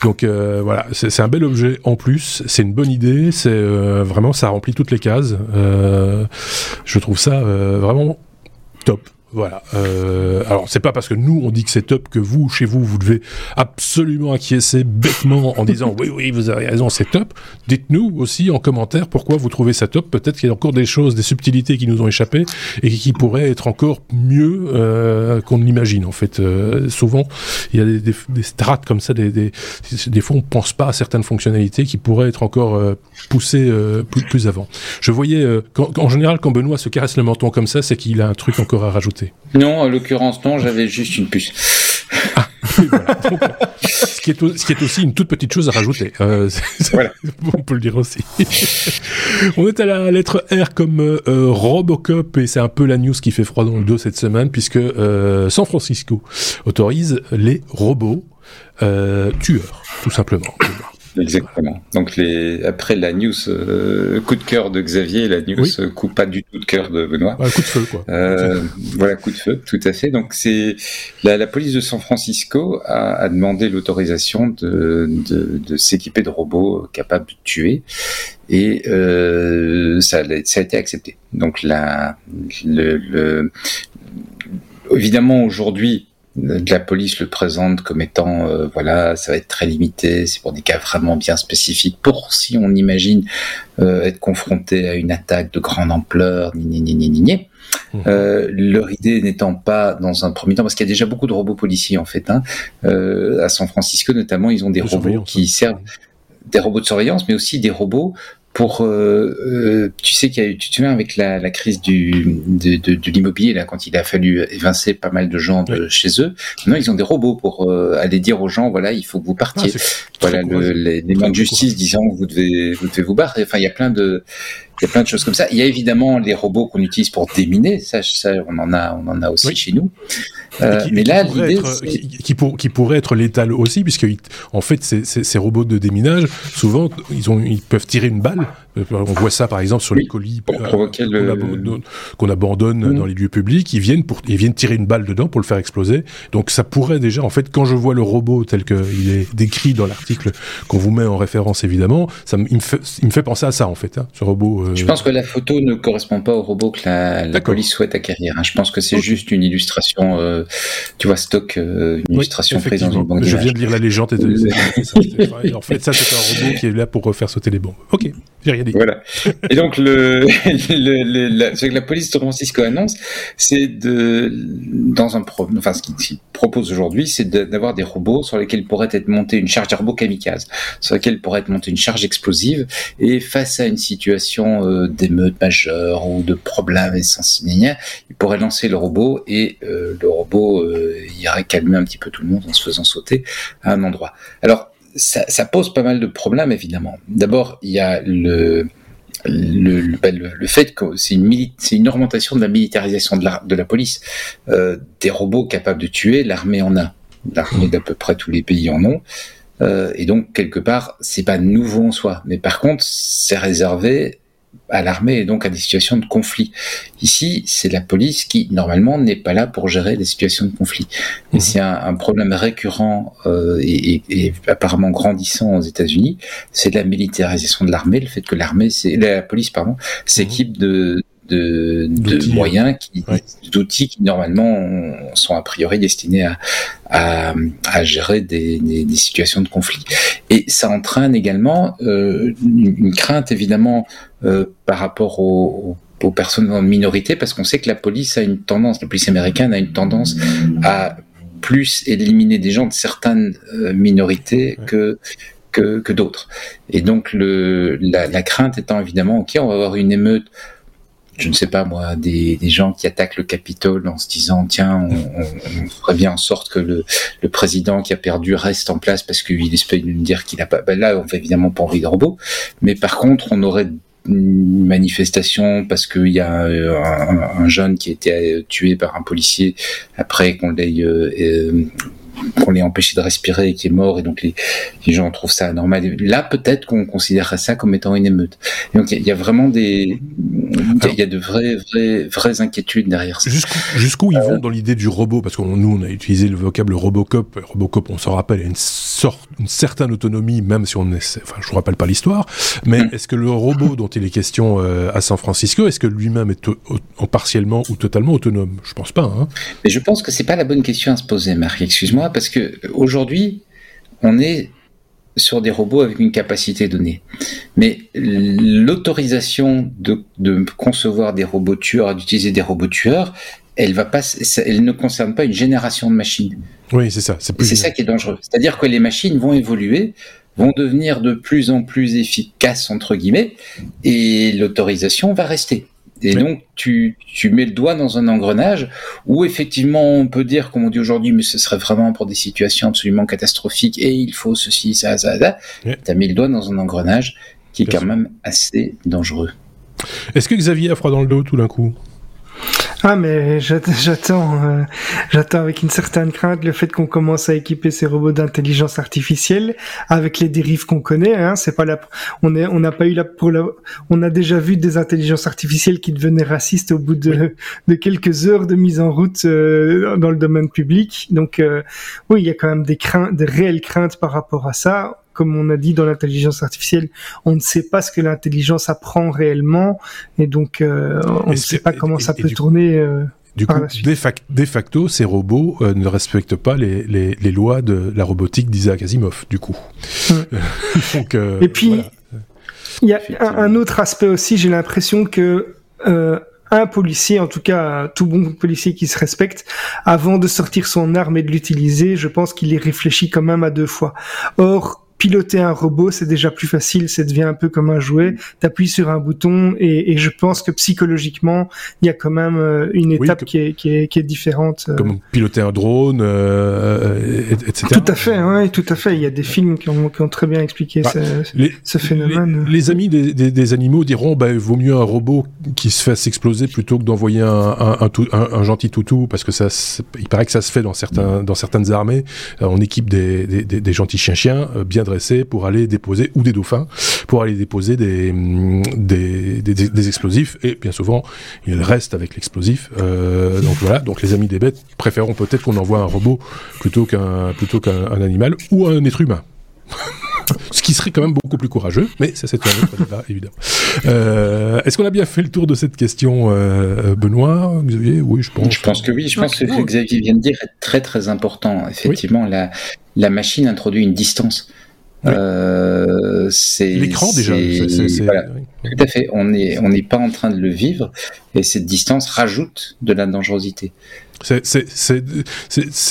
Donc euh, voilà, c'est un bel objet en plus. C'est une bonne idée. C'est euh, vraiment, ça remplit toutes les cases. Je trouve ça vraiment top. Voilà. Euh, alors c'est pas parce que nous on dit que c'est top que vous chez vous vous devez absolument acquiescer bêtement en disant oui oui vous avez raison c'est top. Dites-nous aussi en commentaire pourquoi vous trouvez ça top. Peut-être qu'il y a encore des choses, des subtilités qui nous ont échappé et qui pourraient être encore mieux euh, qu'on ne l'imagine en fait. Euh, souvent il y a des, des, strates comme ça, des, des, des fois on pense pas à certaines fonctionnalités qui pourraient être encore euh, poussées euh, plus, plus avant. Je voyais euh, en général quand Benoît se caresse le menton comme ça, c'est qu'il a un truc encore à rajouter. Non, en l'occurrence, non, j'avais juste une puce. Ah. ce, qui est, ce qui est aussi une toute petite chose à rajouter. Euh, voilà. on peut le dire aussi. on est à la lettre R comme euh, Robocop et c'est un peu la news qui fait froid dans le dos cette semaine puisque euh, San Francisco autorise les robots tueurs, tout simplement. Exactement. Donc les après la news euh, coup de cœur de Xavier, la news euh, coup pas du tout de cœur de Benoît. coup de feu quoi. Euh, voilà coup de feu, tout à fait. Donc c'est la, la, police de San Francisco a, a demandé l'autorisation de, de, de s'équiper de robots capables de tuer et euh, ça, ça a été accepté. Donc la le, le évidemment aujourd'hui la police le présente comme étant euh, voilà ça va être très limité c'est pour des cas vraiment bien spécifiques pour si on imagine euh, être confronté à une attaque de grande ampleur ni ni ni ni ni euh, leur idée n'étant pas dans un premier temps parce qu'il y a déjà beaucoup de robots policiers en fait hein, euh, à San Francisco notamment ils ont des robots qui servent des robots de surveillance mais aussi des robots pour, euh, euh, tu sais qu'il y a eu, tu te souviens avec la, la crise du, de, de, de l'immobilier là, quand il a fallu évincer pas mal de gens de chez eux. Maintenant, ils ont des robots pour euh, aller dire aux gens, voilà, il faut que vous partiez. Ah, voilà, le, les, les mains de justice disant vous devez, vous devez vous barrer. Enfin, il y a plein de, il y a plein de choses comme ça. Il y a évidemment les robots qu'on utilise pour déminer. Ça, ça, on en a, on en a aussi chez nous. Euh, qui, mais là, l'idée, qui, qui, pour, qui, pourrait être létal aussi, puisque en fait, ces, ces, ces, robots de déminage, souvent, ils, ont, ils peuvent tirer une balle. On voit ça, par exemple, sur oui, les colis euh, qu'on abandonne, mmh. dans les lieux publics. Ils viennent pour, ils viennent tirer une balle dedans pour le faire exploser. Donc, ça pourrait déjà, en fait, quand je vois le robot tel qu'il est décrit dans l'article qu'on vous met en référence, évidemment, ça il me fait, il me fait penser à ça, en fait, hein, ce robot. Euh... Je pense que la photo ne correspond pas au robot que la, la police souhaite acquérir. Hein. Je pense que c'est juste une illustration. Euh, tu vois, stock, euh, une illustration prise dans une banque Je viens de lire la légende. Et de... en fait, ça, c'est un robot qui est là pour faire sauter les bombes. Ok, j'ai rien dit. Voilà. Et donc, le, le, le la, ce que la police de Francisco annonce, c'est de, dans un, pro, enfin, ce qu'il propose aujourd'hui, c'est d'avoir des robots sur lesquels pourrait être montée une charge robot kamikaze, sur lesquels pourrait être montée une charge explosive, et face à une situation euh, d'émeute majeure ou de problème essentiel, il pourrait lancer le robot et euh, le robot euh, irait calmer un petit peu tout le monde en se faisant sauter à un endroit. Alors, ça, pose pas mal de problèmes, évidemment. D'abord, il y a le, le, le, fait que c'est une, une, augmentation de la militarisation de la, de la police. Euh, des robots capables de tuer, l'armée en a. L'armée d'à peu près tous les pays en ont. Euh, et donc, quelque part, c'est pas nouveau en soi. Mais par contre, c'est réservé à l'armée et donc à des situations de conflit. Ici, c'est la police qui, normalement, n'est pas là pour gérer les situations de conflit. Mais mmh. c'est un, un, problème récurrent euh, et, et, apparemment grandissant aux États-Unis, c'est la militarisation de l'armée, le fait que l'armée, c'est la police, pardon, s'équipe mmh. de de, de moyens, qui, d'outils qui normalement sont a priori destinés à, à, à gérer des, des, des, situations de conflit. Et ça entraîne également euh, une, une, crainte évidemment euh, par rapport aux, aux personnes en minorité, parce qu'on sait que la police a une tendance, la police américaine a une tendance à plus éliminer des gens de certaines euh, minorités que que, que d'autres. Et donc le, la, la crainte étant évidemment, ok, on va avoir une émeute je ne sais pas moi, des, des, gens qui attaquent le Capitole en se disant tiens, on, on, on ferait bien en sorte que le, le, président qui a perdu reste en place parce qu'il espère nous dire qu'il n'a pas. Ben là, on fait évidemment pas envie de robot, mais par contre, on aurait une manifestation parce qu'il y a un, un, un, jeune qui a été tué par un policier après qu'on l'ait euh, euh, qu'on l'ait empêché de respirer et qui est mort et donc les, les gens trouvent ça anormal. Là, peut-être qu'on considérerait ça comme étant une émeute. Et donc il y, y, a vraiment des, il y, a de vraies, vraies, vraies inquiétudes derrière ça. Jusqu'où ils euh, vont dans l'idée du robot? Parce que nous, on a utilisé le vocable Robocop. Robocop, on s'en rappelle, a une sorte, une certaine autonomie, même si on est, enfin, je vous rappelle pas l'histoire. Mais mm. est-ce que le robot dont il est question euh, à San Francisco, est-ce que lui-même est en partiellement ou totalement autonome? Je pense pas. Hein. Mais je pense que c'est pas la bonne question à se poser, Marc. Excuse-moi, parce que aujourd'hui, on est sur des robots avec une capacité donnée. Mais l'autorisation de, de, concevoir des robots tueurs, d'utiliser des robots tueurs, elle va pas, elle ne concerne pas une génération de machines. Oui, c'est ça. C'est ça qui est dangereux. C'est-à-dire que les machines vont évoluer, vont devenir de plus en plus efficaces entre guillemets, et l'autorisation va rester. Et donc, tu, tu mets le doigt dans un engrenage où effectivement, on peut dire, comme on dit aujourd'hui, mais ce serait vraiment pour des situations absolument catastrophiques et il faut ceci, ça, ça, ça. Tu as mis le doigt dans un engrenage qui est quand même assez dangereux. Est-ce que Xavier a froid dans le dos tout d'un coup? Ah mais j'attends, euh, j'attends avec une certaine crainte le fait qu'on commence à équiper ces robots d'intelligence artificielle avec les dérives qu'on connaît. Hein, c'est pas la, on est, on n'a pas eu la pour la, on a déjà vu des intelligences artificielles qui devenaient racistes au bout de, de quelques heures de mise en route euh, dans le domaine public. Donc euh, oui, il y a quand même des craintes, des réelles craintes par rapport à ça comme on a dit dans l'intelligence artificielle, on ne sait pas ce que l'intelligence apprend réellement, et donc euh, on ne sait pas comment ça peut tourner. Euh, du coup, de, facto, ces robots euh, ne respectent pas les, lois de la robotique d'Isaac Asimov, du coup. et puis, il y a un, autre aspect aussi, j'ai l'impression que un policier, en tout cas tout bon policier qui se respecte, avant de sortir son arme et de l'utiliser, je pense qu'il y réfléchit quand même à deux fois. Or, piloter un robot, c'est déjà plus facile, ça devient un peu comme un jouet. T'appuies sur un bouton et, et, je pense que psychologiquement, il y a quand même euh, une étape qui, est, qui, est, qui, est, différente. Euh. Comme piloter un drone, euh, etc. Tout à fait, oui, tout à fait. Il y a des films qui ont, qui ont très bien expliqué bah, ce, ce, phénomène. Les, amis des, des, des, animaux diront, bah, il vaut mieux un robot qui se fasse exploser plutôt que d'envoyer un, un, un, un, gentil toutou, parce que ça, il paraît que ça se fait dans certains, dans certaines armées. On équipe des, des, des gentils chiens-chiens bien pour aller déposer, ou des dauphins, pour aller déposer des, mm, des, des, explosifs, et bien souvent, ils restent avec l'explosif. Euh, donc voilà, donc les amis des bêtes préféreront peut-être qu'on envoie un robot plutôt qu'un plutôt qu'un animal ou un être humain. Ce qui serait quand même beaucoup plus courageux, mais ça c'est un autre débat, évidemment. Euh, Est-ce qu'on a bien fait le tour de cette question, euh, Benoît, Xavier? Oui, je pense. Je pense que oui. Je pense que ce que Xavier vient de dire est très très important. Effectivement, la, la machine introduit une distance. Euh, c'est l'écran déjà. Tout à fait. On n'est on n'est pas en train de le vivre et cette distance rajoute de la dangerosité. C'est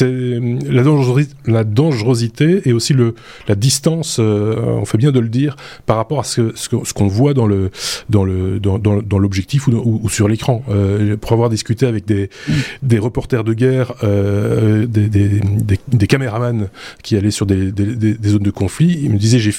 la dangerosité, la dangerosité et aussi le, la distance, euh, on fait bien de le dire, par rapport à ce, ce qu'on voit dans le dans le dans, l'objectif ou, ou, sur l'écran. Euh, pour avoir discuté avec des, des reporters de guerre, euh, des, des, des, caméramans qui allaient sur des, zones de conflit, ils me disaient,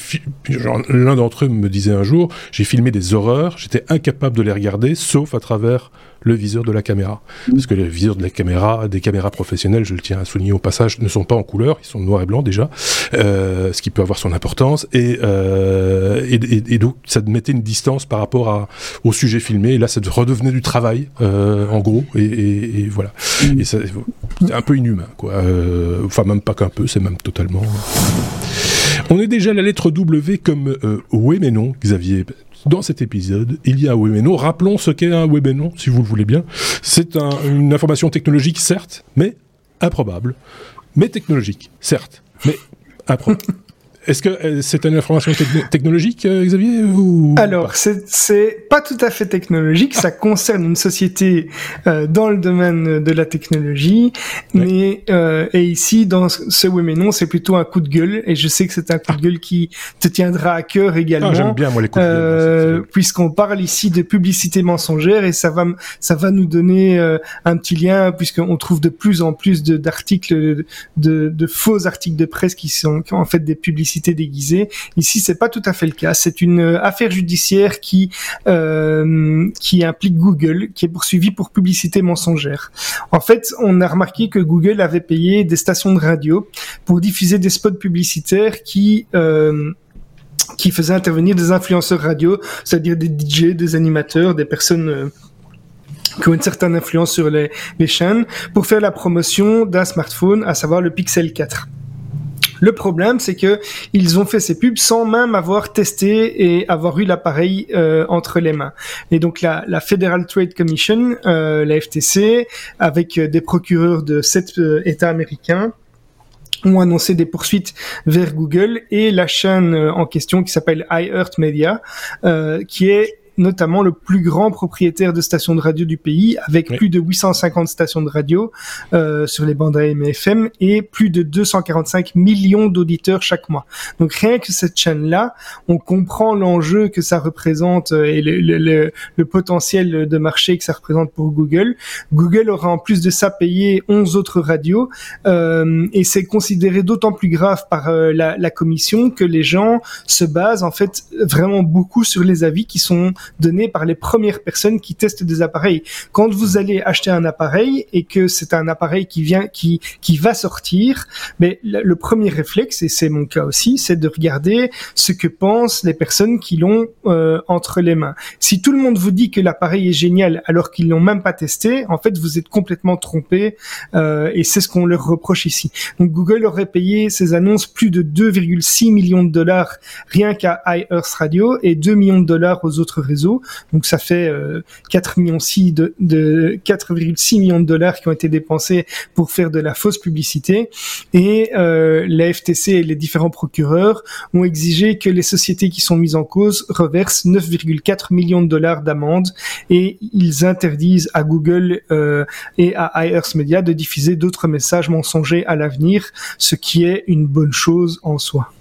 l'un d'entre eux me disait un jour, j'ai filmé des horreurs, j'étais incapable de les regarder, sauf à travers le viseur de la caméra. Parce que les viseurs de la caméra, des caméras professionnelles, je le tiens à souligner au passage, ne sont pas en couleur, ils sont noir et blanc déjà, euh, ce qui peut avoir son importance. Et, euh, et, donc, ça mettait une distance par rapport au sujet filmé. Et là, ça redevenait du travail, euh, en gros. Et, voilà. Et c'est un peu inhumain, quoi. Enfin, même pas qu'un peu, c'est même totalement. On est déjà à la lettre W comme oui mais non, Xavier dans cet épisode, il y a un non. Rappelons ce qu'est un non, si vous le voulez bien. C'est une information technologique, certes, mais improbable. Mais technologique, certes, mais improbable. Est-ce que euh, c'est une information technologique, euh, Xavier ou Alors, c'est pas tout à fait technologique. Ça concerne une société euh, dans le domaine de la technologie, mais euh, et ici dans ce oui mais non, c'est plutôt un coup de gueule. Et je sais que c'est un coup de gueule qui te tiendra à cœur également. Ah, J'aime bien moi les coups de gueule. Puisqu'on parle ici de publicité mensongère et ça va ça va nous donner un petit lien puisqu'on trouve de plus en plus d'articles de, de, de, faux articles de presse qui sont qui ont en fait des publicités déguisée. Ici, c'est pas tout à fait le cas. C'est une euh, affaire judiciaire qui euh, qui implique Google, qui est poursuivi pour publicité mensongère. En fait, on a remarqué que Google avait payé des stations de radio pour diffuser des spots publicitaires qui euh, faisaient intervenir des influenceurs radio, c'est-à-dire des DJ, des animateurs, des personnes qui ont une certaine influence sur les, les chaînes, pour faire la promotion d'un smartphone, à savoir le Pixel 4. Le problème, c'est que ils ont fait ces pubs sans même avoir testé et avoir eu l'appareil euh, entre les mains. Et donc la, Federal Trade Commission, euh, la FTC, avec des procureurs de sept euh, États américains, ont annoncé des poursuites vers Google et la chaîne en question qui s'appelle iHeartMedia, euh, qui est notamment le plus grand propriétaire de stations de radio du pays, avec plus de 850 stations de radio euh, sur les bandes AM et FM et plus de 245 millions d'auditeurs chaque mois. Donc rien que cette chaîne-là, on comprend l'enjeu que ça représente euh, et le, le, le, potentiel de marché que ça représente pour Google. Google aura en plus de ça payé 11 autres radios euh, et c'est considéré d'autant plus grave par euh, la, la commission que les gens se basent en fait vraiment beaucoup sur les avis qui sont donnés par les premières personnes qui testent des appareils. Quand vous allez acheter un appareil et que c'est un appareil qui vient, qui, qui va sortir, mais le premier réflexe, et c'est mon cas aussi, c'est de regarder ce que pensent les personnes qui l'ont euh, entre les mains. Si tout le monde vous dit que l'appareil est génial alors qu'ils l'ont même pas testé, en fait, vous êtes complètement trompé euh, et c'est ce qu'on leur reproche ici. Donc Google aurait payé ces annonces plus de 2,6 millions de dollars rien qu'à iEarth Radio et 2 millions de dollars aux autres réseaux. Donc ça fait euh, 4 millions 6 de, de 4,6 millions de dollars qui ont été dépensés pour faire de la fausse publicité. Et euh, la FTC et les différents procureurs ont exigé que les sociétés qui sont mises en cause reversent 9,4 millions de dollars d'amende et ils interdisent à Google euh, et à iEarth Media de diffuser d'autres messages mensongers à l'avenir, ce qui est une bonne chose en soi.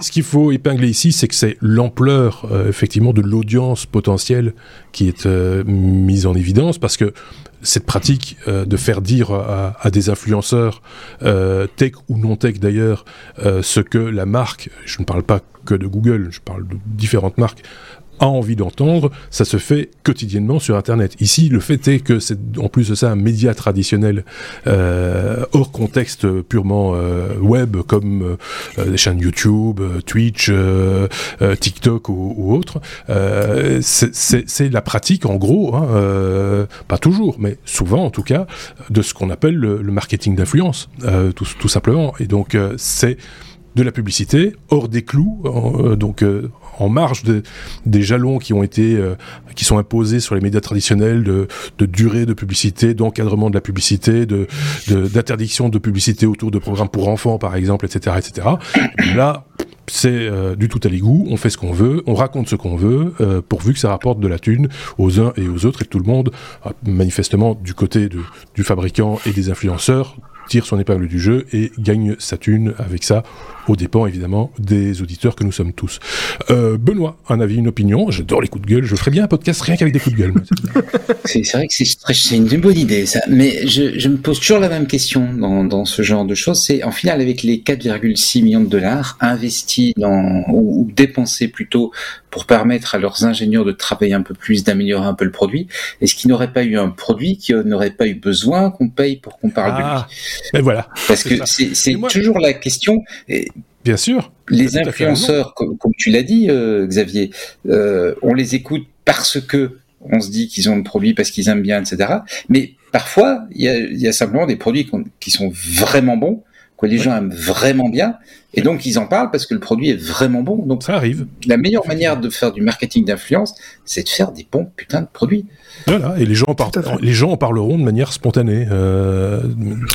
Ce qu'il faut épingler ici, c'est que c'est l'ampleur euh, effectivement de l'audience potentielle qui est euh, mise en évidence, parce que cette pratique euh, de faire dire à, à des influenceurs euh, tech ou non tech d'ailleurs euh, ce que la marque, je ne parle pas que de Google, je parle de différentes marques, a envie d'entendre, ça se fait quotidiennement sur Internet. Ici, le fait est que c'est en plus de ça un média traditionnel euh, hors contexte purement euh, web comme euh, des chaînes YouTube, euh, Twitch, euh, euh, TikTok ou, autres. c'est la pratique en gros, hein, pas toujours, mais souvent en tout cas, de ce qu'on appelle le, marketing d'influence, tout, tout, simplement. Et donc c'est de la publicité hors des clous, donc en marge de, des jalons qui ont été, euh, qui sont imposés sur les médias traditionnels de, durée de publicité, d'encadrement de la publicité, d'interdiction de, publicité autour de programmes pour enfants, par exemple, etc., etc. Là, c'est euh, du tout à l'égout, on fait ce qu'on veut, on raconte ce qu'on veut, euh, pourvu que ça rapporte de la thune aux uns et aux autres, et que tout le monde, manifestement du côté du fabricant et des influenceurs, tire son épingle du jeu et gagne sa thune avec ça, au dépens évidemment des auditeurs que nous sommes tous. Euh, Benoît, un avis, une opinion. J'adore les coups de gueule, je ferais bien un podcast rien qu'avec des coups de gueule. c'est vrai que c'est une bonne idée ça, mais je, je, me pose toujours la même question dans, dans ce genre de choses, c'est en final avec les 4,6 millions de dollars investis dans, ou, ou dépensés plutôt pour permettre à leurs ingénieurs de travailler un peu plus, d'améliorer un peu le produit, est-ce qu'ils n'auraient pas eu un produit qui n'aurait pas eu besoin qu'on paye pour qu'on parle ah, de lui? Mais voilà. Parce que c'est toujours la question. Et Bien sûr. Les influenceurs, comme, comme, tu l'as dit, euh, Xavier, euh, on les écoute parce que on se dit qu'ils ont le produit parce qu'ils aiment bien, etc. Mais parfois, il y a, y a, simplement des produits qui sont vraiment bons, que les ouais. gens aiment vraiment bien, et donc ils en parlent parce que le produit est vraiment bon. Donc ça arrive. La meilleure manière de faire du marketing d'influence, c'est de faire des bons putains de produits. Voilà, et les gens, en par... les gens en parleront de manière spontanée. Euh...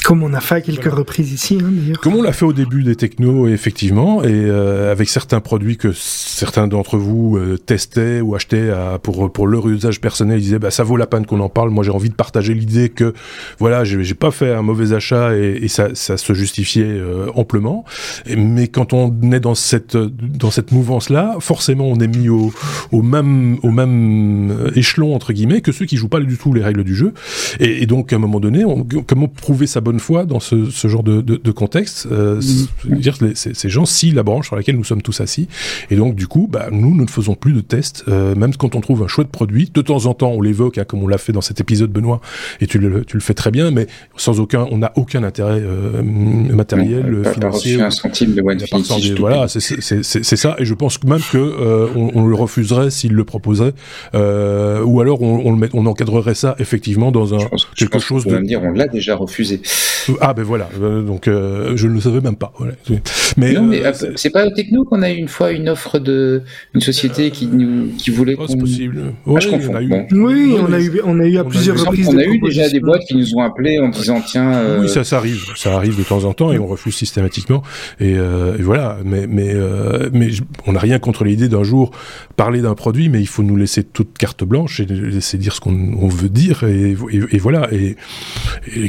Comme on a fait à quelques voilà. reprises ici, hein, d'ailleurs. Comme on l'a fait au début des technos, effectivement, et euh, avec certains produits que certains d'entre vous euh, testaient ou achetaient à, pour, pour leur usage personnel, ils disaient bah, ça vaut la peine qu'on en parle. Moi, j'ai envie de partager l'idée que voilà, j'ai pas fait un mauvais achat et, et ça, ça, se justifiait euh, amplement. Et, mais quand on est dans cette, dans cette mouvance-là, forcément, on est mis au, au, même, au même échelon, entre guillemets, que ceux qui jouent pas du tout les règles du jeu. Et, et donc, à un moment donné, on, comment prouver sa bonne foi dans ce, ce genre de, de, de contexte euh, mmh. dire les, ces, ces, gens scient la branche sur laquelle nous sommes tous assis. Et donc, du coup, bah, nous, nous ne faisons plus de tests, euh, même quand on trouve un chouette produit. De temps en temps, on l'évoque, hein, comme on l'a fait dans cet épisode, Benoît, et tu le, tu le fais très bien, mais sans aucun, on n'a aucun intérêt euh, matériel, non, financier. Pas un centime voilà, c'est ça. Et je pense même que euh, on, on, le refuserait s'il le proposait, euh, ou alors on, on, le met, on encadrerait ça effectivement dans un pense, quelque chose de. dire, on l'a déjà refusé. Ah ben voilà, euh, donc euh, je ne le savais même pas. Voilà. Mais, non, mais c'est pas au techno qu'on a eu une fois une offre de une société qui nous qui voulait. Oh, c'est possible. Ah, ouais, je confonds. A eu... bon. Oui, on a eu on a eu à plusieurs reprises. On a eu déjà des boîtes qui nous ont appelés en disant tiens. Oui, ça, ça arrive, ça arrive de temps en temps. et on refuse systématiquement. Et, euh, et voilà. Mais mais euh, mais on n'a rien contre l'idée d'un jour parler d'un produit, mais il faut nous laisser toute carte blanche et laisser dire ce qu'on veut dire et, voilà. Et,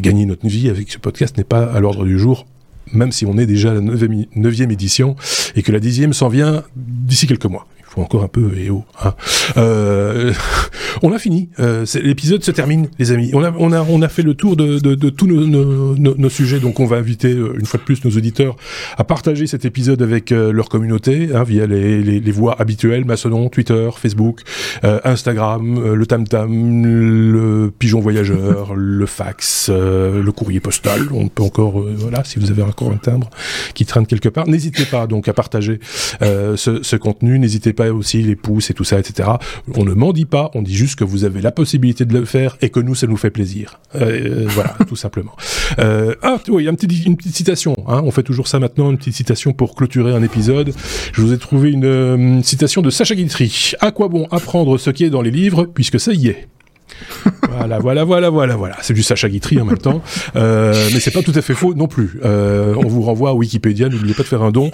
gagner notre vie avec ce podcast n'est pas à l'ordre du jour même si on est déjà à la neuvième édition et que la dixième s'en vient d'ici quelques mois faut encore un peu et oh. Hein. Euh, on a fini. Euh, L'épisode se termine, les amis. On a, fait le tour de, tous nos, sujets. Donc, on va inviter euh, une fois de plus nos auditeurs à partager cet épisode avec leur communauté hein, via les, les, voies habituelles Mastodon, Twitter, Facebook, Instagram, le Tam Tam, le Pigeon Voyageur, le fax, le courrier postal. On peut encore, voilà, si vous avez encore un timbre qui traîne quelque part, n'hésitez pas donc à partager ce, contenu. Aussi les pouces et tout ça, etc. On ne m'en dit pas, on dit juste que vous avez la possibilité de le faire et que nous, ça nous fait plaisir. Euh, voilà, tout simplement. Euh, ah, oui, un petit, une petite citation. Hein. on fait toujours ça maintenant, une petite citation pour clôturer un épisode. Je vous ai trouvé une, une citation de Sacha Guitry. À quoi bon apprendre ce qui est dans les livres, puisque ça y est? Voilà, voilà, voilà, voilà, voilà. C'est du Sacha Guitry en même temps, euh, mais c'est pas tout à fait faux non plus. Euh, on vous renvoie à Wikipédia. N'oubliez pas de faire un don.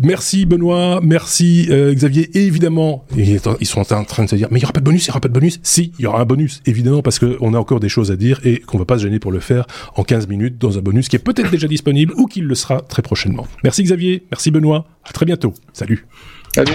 Merci Benoît, merci euh, Xavier. Et évidemment, ils sont en train de se dire, mais il y aura pas de bonus, il y aura pas de bonus. Si, il y aura un bonus, évidemment, parce qu'on a encore des choses à dire et qu'on va pas se gêner pour le faire en 15 minutes dans un bonus qui est peut-être déjà disponible ou qui le sera très prochainement. Merci Xavier, merci Benoît. À très bientôt. Salut. Salut.